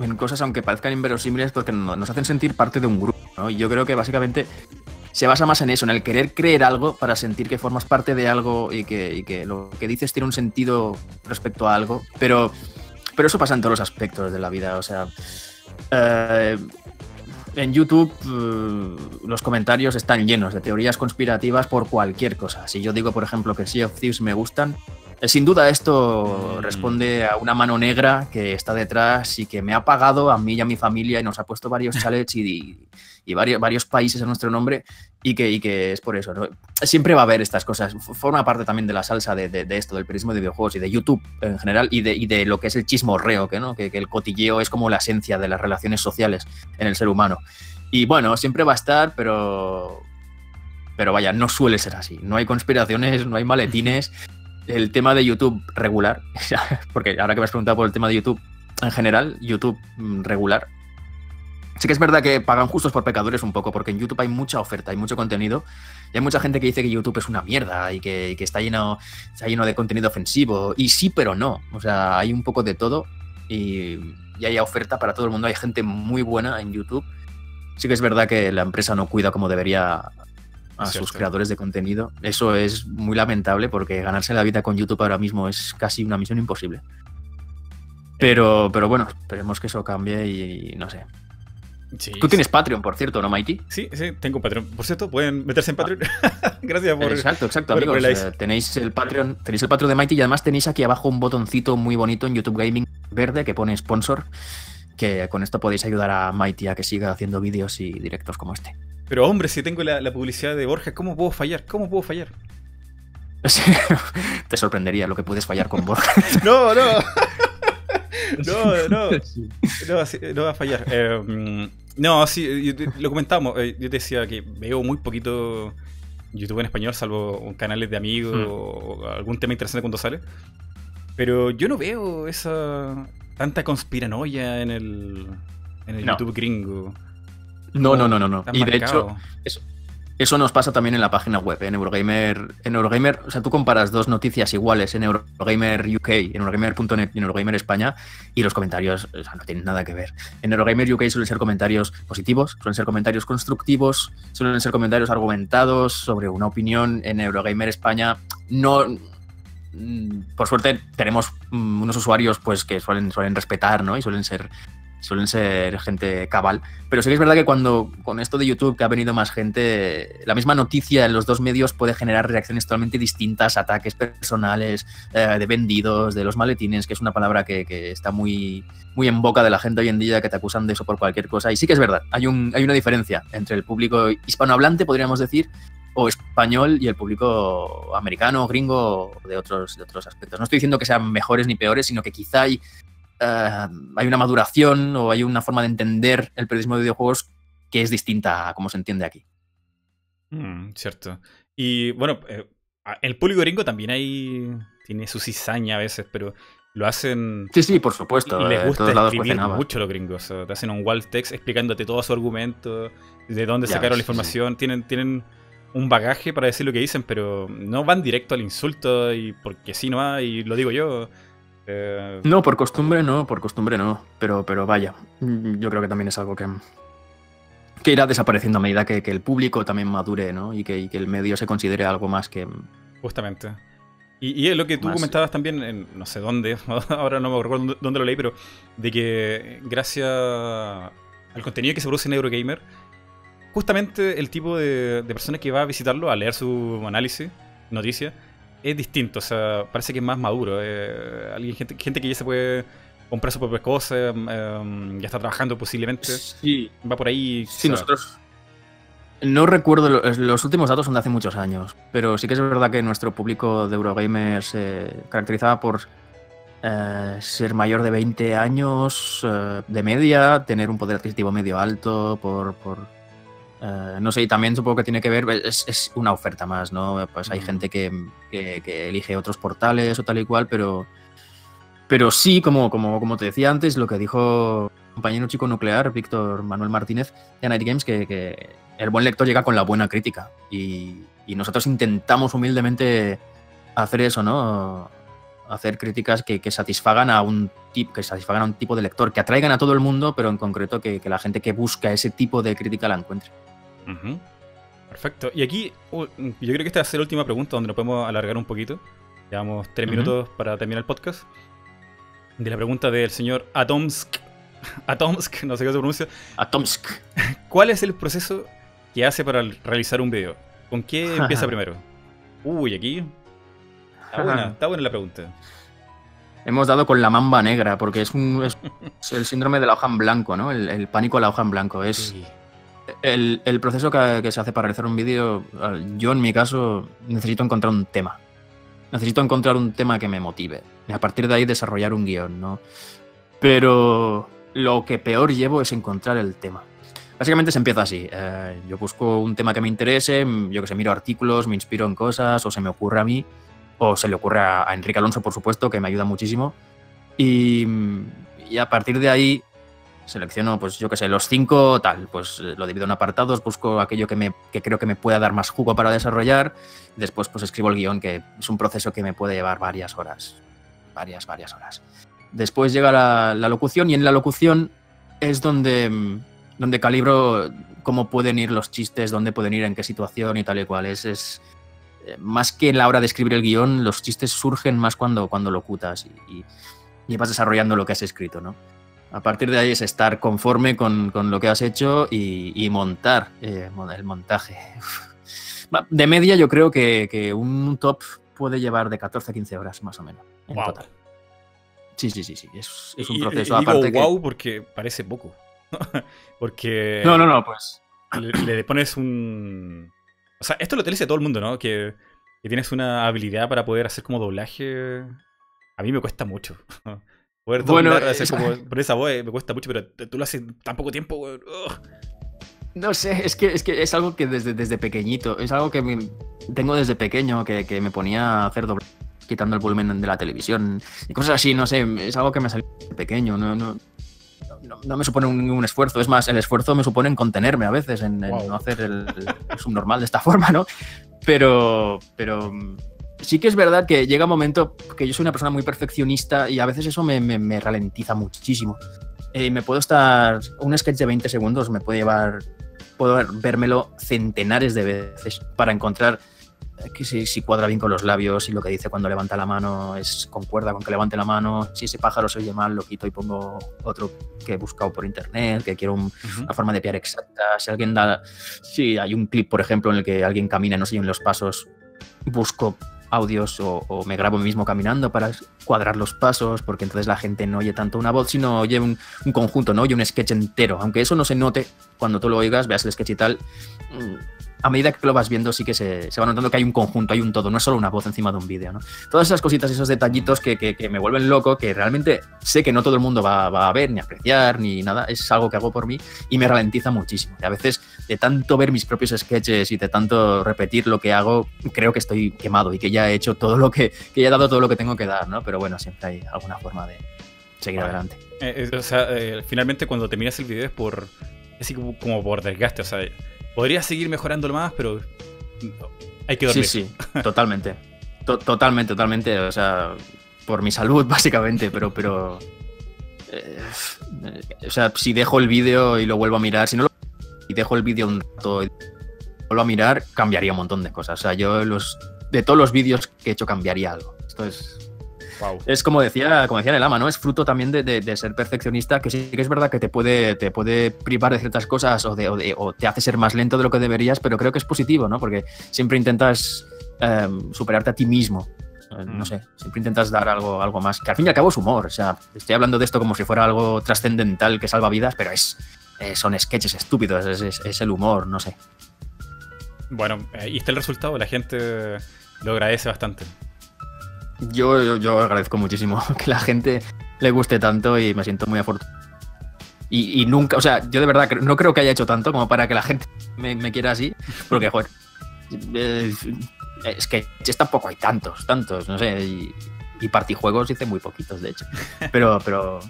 S2: en cosas aunque parezcan inverosímiles porque no- nos hacen sentir parte de un grupo. ¿no? Y yo creo que básicamente se basa más en eso, en el querer creer algo para sentir que formas parte de algo y que, y que lo que dices tiene un sentido respecto a algo. Pero, pero eso pasa en todos los aspectos de la vida. O sea, eh, en YouTube eh, los comentarios están llenos de teorías conspirativas por cualquier cosa. Si yo digo, por ejemplo, que Sea of Thieves me gustan, sin duda esto
S1: Mm.
S2: responde a una mano negra que está detrás y que me ha pagado a mí y a mi familia y nos ha puesto varios chalets y, y varios, varios países a nuestro nombre y que, y que es por eso. ¿no? Siempre va a haber estas cosas. Forma parte también de la salsa de, de- de esto, del periodismo de videojuegos y de YouTube en general y de, y de lo que es el chismorreo, que, ¿no? que, que el cotilleo es como la esencia de las relaciones sociales en el ser humano. Y bueno, siempre va a estar, pero... Pero vaya, no suele ser así. No hay conspiraciones, no hay maletines. El tema de YouTube regular, porque ahora que me has preguntado por el tema de YouTube en general, YouTube mm, regular. Sí que es verdad que pagan justos por pecadores un poco, porque en YouTube hay mucha oferta, hay mucho contenido, y hay mucha gente que dice que YouTube es una mierda y que, que está, lleno, está lleno de contenido ofensivo. Y sí, pero no. O sea, hay un poco de todo y, y hay oferta para todo el mundo. Hay gente muy buena en YouTube. Sí que es verdad que la empresa no cuida como debería a
S1: Es
S2: sus
S1: cierto.
S2: creadores de contenido. Eso es muy lamentable porque ganarse la vida con YouTube ahora mismo es casi una misión imposible. Pero, pero bueno, esperemos que eso cambie y, no sé.
S1: Sí,
S2: Tú tienes Patreon, por cierto, ¿no, Mighty?
S1: Sí, sí, tengo Patreon. Por cierto, pueden meterse en Patreon. Gracias por.
S2: exacto, exacto,
S1: por-
S2: amigos. Eh, tenéis el Patreon, tenéis el Patreon de Mighty y además tenéis aquí abajo un botoncito muy bonito en YouTube Gaming verde que pone sponsor. Que con esto podéis ayudar a Mighty a que siga haciendo vídeos y directos como este.
S1: Pero hombre, si tengo la, la publicidad de Borja, ¿cómo puedo fallar? ¿Cómo puedo fallar?
S2: Te sorprendería lo que puedes fallar con Borja.
S1: No, no. No, no, no, no va a fallar. Eh, mm, no, sí, lo comentamos. eh, yo te decía que veo muy poquito YouTube en español, salvo canales de amigos
S2: Hmm.
S1: o algún tema interesante cuando sale. Pero yo no veo esa tanta conspiranoia en el, en el
S2: No.
S1: YouTube gringo.
S2: No, no, no, no, no.
S1: Tan
S2: Y de hecho,
S1: marcado.
S2: Eso nos pasa también en la página web, ¿eh? en Eurogamer. En Eurogamer, o sea, tú comparas dos noticias iguales en Eurogamer UK, en Eurogamer.net y en Eurogamer España, y los comentarios o sea, no tienen nada que ver. En Eurogamer UK suelen ser comentarios positivos, suelen ser comentarios constructivos, suelen ser comentarios argumentados sobre una opinión. En Eurogamer España no. Mm, Por suerte tenemos mm, unos usuarios pues que suelen, suelen respetar, ¿no? Y suelen ser suelen ser gente cabal. Pero sí que es verdad que cuando con esto de YouTube que ha venido más gente, la misma noticia en los dos medios puede generar reacciones totalmente distintas, ataques personales, eh, de vendidos, de los maletines, que es una palabra que, está muy, muy en boca de la gente hoy en día, que te acusan de eso por cualquier cosa. Y sí que es verdad, hay, un, hay una diferencia entre el público hispanohablante, podríamos decir, o español y el público americano, gringo, de otros, de otros aspectos. No estoy diciendo que sean mejores ni peores, sino que quizá hay uh, hay una maduración o hay una forma de entender el periodismo de videojuegos que es distinta a cómo se entiende aquí.
S1: Mm, cierto. Y bueno, eh, el público gringo también hay, tiene su cizaña a veces, pero lo hacen.
S2: Sí, sí, por supuesto.
S1: Y les gusta escribir mucho los gringos. te hacen un wall text explicándote todo su argumento, de dónde ya sacaron ves, la información. Sí. Tienen, tienen un bagaje para decir lo que dicen, pero no van directo al insulto y porque sí no hay, y lo digo yo.
S2: Eh... No, por costumbre no, por costumbre no. Pero, pero vaya, yo creo que también es algo que, que irá desapareciendo a medida que, que el público también madure, ¿no? Y que, y que, el medio se considere algo más que.
S1: Justamente. Y, y es lo que tú más... comentabas también, en no sé dónde, ahora no me recuerdo dónde lo leí, pero de que gracias al contenido que se produce en Eurogamer, justamente el tipo de, de persona que va a visitarlo a leer su análisis, noticia, es distinto, o sea, parece que es más maduro. Eh, alguien, gente, gente que ya se puede comprar sus propias cosas, eh, ya está trabajando posiblemente.
S2: Sí.
S1: Va por ahí.
S2: Sí, o sea, nosotros. No recuerdo, los últimos datos son de hace muchos años, pero sí que es verdad que nuestro público de Eurogamer se caracterizaba por eh, ser mayor de 20 años eh, de media, tener un poder adquisitivo medio alto, por, por Uh, no sé, y también supongo que tiene que ver, es, es una oferta más, ¿no? Pues hay gente que, que, que, elige otros portales o tal y cual, pero, pero sí, como, como, como te decía antes, lo que dijo el compañero chico nuclear, Víctor Manuel Martínez, de Night Games, que, que, el buen lector llega con la buena crítica. Y, y nosotros intentamos humildemente hacer eso, ¿no? hacer críticas que, que, satisfagan a un tipo, que satisfagan a un tipo de lector, que atraigan a todo el mundo, pero en concreto que, que la gente que busca ese tipo de crítica la encuentre.
S1: Uh -huh. Perfecto. Y aquí, uh, yo creo que esta va a ser la última pregunta donde nos podemos alargar un poquito. Llevamos tres uh -huh. minutos para terminar el podcast. De la pregunta del señor Atomsk. Atomsk, no sé cómo se pronuncia.
S2: Atomsk.
S1: ¿Cuál es el proceso que hace para realizar un video? ¿Con qué empieza primero? Uy, aquí. Está buena, está buena la pregunta.
S2: Hemos dado con la mamba negra, porque es, un, es, el síndrome de la hoja en blanco, ¿no? El, el pánico a la hoja en blanco. Es. Sí el, proceso que, se hace para realizar un vídeo, yo en mi caso necesito encontrar un tema. Necesito encontrar un tema que me motive. Y a partir de ahí desarrollar un guion, ¿no? Pero lo que peor llevo es encontrar el tema. Básicamente se empieza así. Eh, yo busco un tema que me interese, yo que sé, miro artículos, me inspiro en cosas, o se me ocurre a mí, o se le ocurre a, a Enrique Alonso, por supuesto, que me ayuda muchísimo. Y, y a partir de ahí selecciono, pues yo qué sé, los cinco, tal, pues lo divido en apartados, busco aquello que, me, que creo que me pueda dar más jugo para desarrollar, después pues escribo el guion, que es un proceso que me puede llevar varias horas, varias, varias horas. Después llega la, locución y en la locución es donde, donde calibro cómo pueden ir los chistes, dónde pueden ir, en qué situación y tal y cual. Es, es más que en la hora de escribir el guion, los chistes surgen más cuando, cuando locutas y, y vas desarrollando lo que has escrito, ¿no? A partir de ahí es estar conforme con, con lo que has hecho y, y montar eh, el montaje. De media yo creo que, que, un top puede llevar de 14 a 15 horas más o menos. En
S1: wow.
S2: total. Sí, sí, sí, sí. Es, es un
S1: y,
S2: proceso.
S1: Y digo
S2: aparte
S1: wow
S2: que...
S1: porque parece poco. porque...
S2: No, no, no, pues...
S1: Le, le, pones un... O sea, esto lo te dice todo el mundo, ¿no? Que, que tienes una habilidad para poder hacer como doblaje. A mí me cuesta mucho. Poder
S2: bueno,
S1: hacer como, por esa voz me cuesta mucho, pero tú lo haces tan poco tiempo, weón.
S2: No sé, es que, es que es algo que desde, desde pequeñito, es algo que me, tengo desde pequeño, que, que me ponía a hacer doble quitando el volumen de la televisión y cosas así, no sé, es algo que me salió desde pequeño, no, no, no, no me supone ningún esfuerzo, es más, el esfuerzo me supone en contenerme a veces, en, wow. en no hacer el, el subnormal de esta forma, ¿no? Pero, pero sí que es verdad que llega un momento que yo soy una persona muy perfeccionista y a veces eso me, me, me ralentiza muchísimo. Eh, me puedo estar. Un sketch de 20 segundos me puede llevar. Puedo vérmelo centenares de veces para encontrar que si, si, cuadra bien con los labios, si lo que dice cuando levanta la mano es concuerda con que levante la mano, si ese pájaro se oye mal, lo quito y pongo otro que he buscado por internet, que quiero un, uh -huh. una forma de piar exacta. Si alguien da, si hay un clip, por ejemplo, en el que alguien camina y no se oyen los pasos, busco audios o, me grabo mismo caminando para cuadrar los pasos, porque entonces la gente no oye tanto una voz, sino oye un, un conjunto, no oye un sketch entero. Aunque eso no se note cuando tú lo oigas, veas el sketch y tal, a medida que lo vas viendo sí que se, se, va notando que hay un conjunto, hay un todo, no es solo una voz encima de un vídeo. ¿no? Todas esas cositas, esos detallitos que, que, que, me vuelven loco, que realmente sé que no todo el mundo va, va, a ver, ni apreciar, ni nada, es algo que hago por mí y me ralentiza muchísimo. Y a veces, de tanto ver mis propios sketches y de tanto repetir lo que hago, creo que estoy quemado y que ya he hecho todo lo que, que ya he dado todo lo que tengo que dar, ¿no? Pero bueno, siempre hay alguna forma de seguir bueno, adelante.
S1: Eh, o sea, eh, finalmente cuando terminas el video es por, así como, como por desgaste, o sea Podría seguir mejorándolo más, pero hay que dormir.
S2: Sí, sí, totalmente. To totalmente, totalmente. O sea, por mi salud, básicamente, pero. pero eh, o sea, si dejo el vídeo y lo vuelvo a mirar, si no lo. Y dejo el vídeo un rato y vuelvo a mirar, cambiaría un montón de cosas. O sea, yo los. De todos los vídeos que he hecho, cambiaría algo. Esto es. Wow. Es como decía, como decía el ama, ¿no? Es fruto también de, de, de, ser perfeccionista, que sí que es verdad que te puede, te puede privar de ciertas cosas o, de, o, o, te hace ser más lento de lo que deberías, pero creo que es positivo, ¿no? Porque siempre intentas eh, superarte a ti mismo. Mm. No sé, siempre intentas dar algo, algo más. Que al fin y al cabo es humor. O sea, estoy hablando de esto como si fuera algo trascendental que salva vidas, pero es, eh, son sketches estúpidos, es, es, es, el humor, no sé.
S1: Bueno, ahí está el resultado, la gente lo agradece bastante.
S2: Yo, yo, yo, agradezco muchísimo que la gente le guste tanto y me siento muy afortunado. Y, y, nunca, o sea, yo de verdad no creo que haya hecho tanto como para que la gente me, me quiera así, porque, joder, eh, es que tampoco hay tantos, tantos, no sé, y, y partijuegos hice muy poquitos, de hecho. Pero, pero,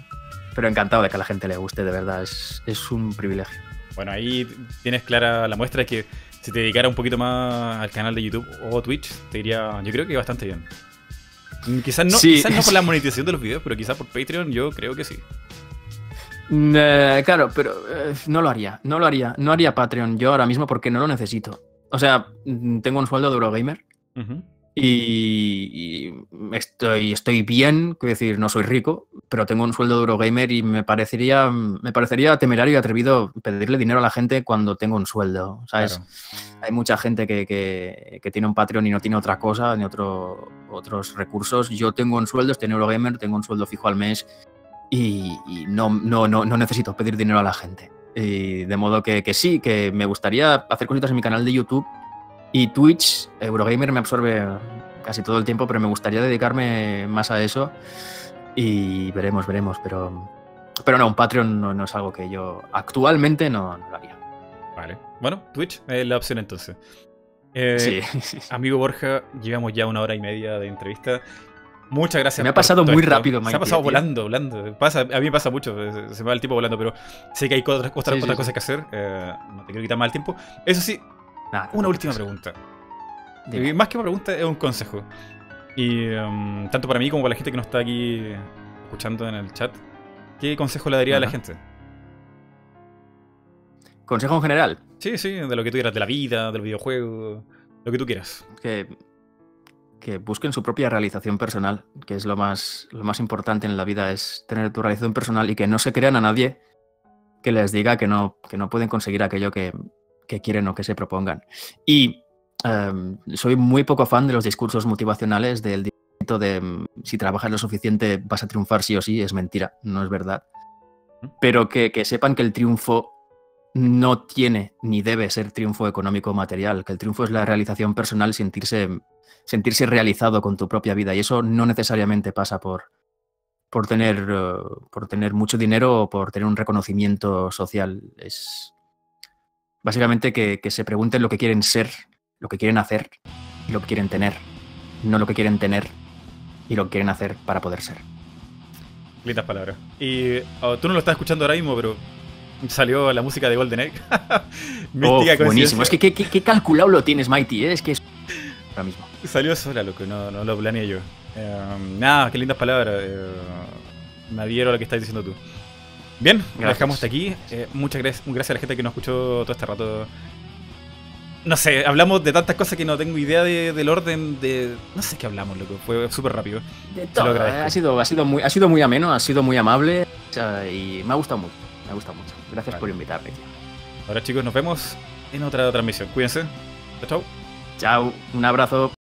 S2: pero encantado de que a la gente le guste, de verdad, es, es un privilegio.
S1: Bueno, ahí tienes clara la muestra de que si te dedicara un poquito más al canal de YouTube o Twitch, te diría, yo creo que bastante bien. Quizás no,
S2: sí.
S1: quizás no por la monetización de los videos, pero quizás por Patreon yo creo que sí.
S2: Eh, claro, pero eh, no lo haría, no lo haría, no haría Patreon yo ahora mismo porque no lo necesito. O sea, mm, tengo un sueldo de Eurogamer uh -huh. Y, y, estoy, estoy bien, quiero decir, no soy rico, pero tengo un sueldo de Eurogamer y me parecería, me parecería temerario y atrevido pedirle dinero a la gente cuando tengo un sueldo, ¿sabes? Claro. Hay mucha gente que, que, que, tiene un Patreon y no tiene otra cosa, ni otro, otros recursos. Yo tengo un sueldo, estoy en Eurogamer, tengo un sueldo fijo al mes y, y no, no, no, no, necesito pedir dinero a la gente. Y de modo que, que, sí, que me gustaría hacer cositas en mi canal de YouTube y Twitch, Eurogamer me absorbe casi todo el tiempo, pero me gustaría dedicarme más a eso y veremos, veremos, pero, pero no, un Patreon no, no es algo que yo actualmente no, no lo haría.
S1: Vale. Bueno, Twitch es la opción entonces. Eh, sí. Amigo Borja, llevamos ya una hora y media de entrevista. Muchas gracias.
S2: Me ha pasado muy esto. rápido,
S1: Mike, Se ha pasado tío. volando, volando. Pasa, a mí me pasa mucho, se me va el tiempo volando, pero sé que hay otras, otras, sí, otras sí, cosas que hacer. Eh, no te quiero quitar más el tiempo. Eso sí, Nada, una última pregunta. Dime. Más que una pregunta, es un consejo. Y um, tanto para mí como para la gente que nos está aquí escuchando en el chat, ¿qué consejo le daría uh -huh. a la gente?
S2: ¿Consejo en general?
S1: Sí, sí, de lo que tú quieras, de la vida, del videojuego, lo que tú quieras.
S2: Que, que busquen su propia realización personal, que es lo más, lo más importante en la vida, es tener tu realización personal y que no se crean a nadie que les diga que no, que no pueden conseguir aquello que, que quieren o que se propongan. Y um, soy muy poco fan de los discursos motivacionales del de si trabajas lo suficiente vas a triunfar sí o sí, es mentira, no es verdad. Pero que, que sepan que el triunfo no tiene ni debe ser triunfo económico o material, que el triunfo es la realización personal, sentirse, sentirse realizado con tu propia vida. Y eso no necesariamente pasa por, por, tener, uh, por tener mucho dinero o por tener un reconocimiento social. Es básicamente que, que, se pregunten lo que quieren ser, lo que quieren hacer y lo que quieren tener, no lo que quieren tener y lo que quieren hacer para poder ser.
S1: Lindas palabras. Y oh, tú no lo estás escuchando ahora mismo, pero salió la música de Golden Egg.
S2: oh, buenísimo. Es que qué, qué, calculado lo tienes, Mighty, ¿eh? es que es ahora mismo.
S1: Salió sola, loco, no, no lo planeé yo. Um, nada, qué lindas palabras. Uh, me adhiero a lo que estás diciendo tú. Bien, lo dejamos hasta aquí. Eh, muchas gracias, gracias a la gente que nos escuchó todo este rato. no sé, hablamos de tantas cosas que no tengo idea de- del orden de. No sé qué hablamos, loco. Fue súper rápido.
S2: De todo,
S1: agradezco.
S2: ha, sido, ha, sido muy, ha sido muy ameno, ha sido muy amable o sea, y me ha gustado mucho. Me ha gustado mucho. Gracias
S1: Vale.
S2: por invitarme. tío.
S1: Ahora, chicos, nos vemos en otra transmisión. Cuídense. Chao, chao.
S2: Chao, un abrazo.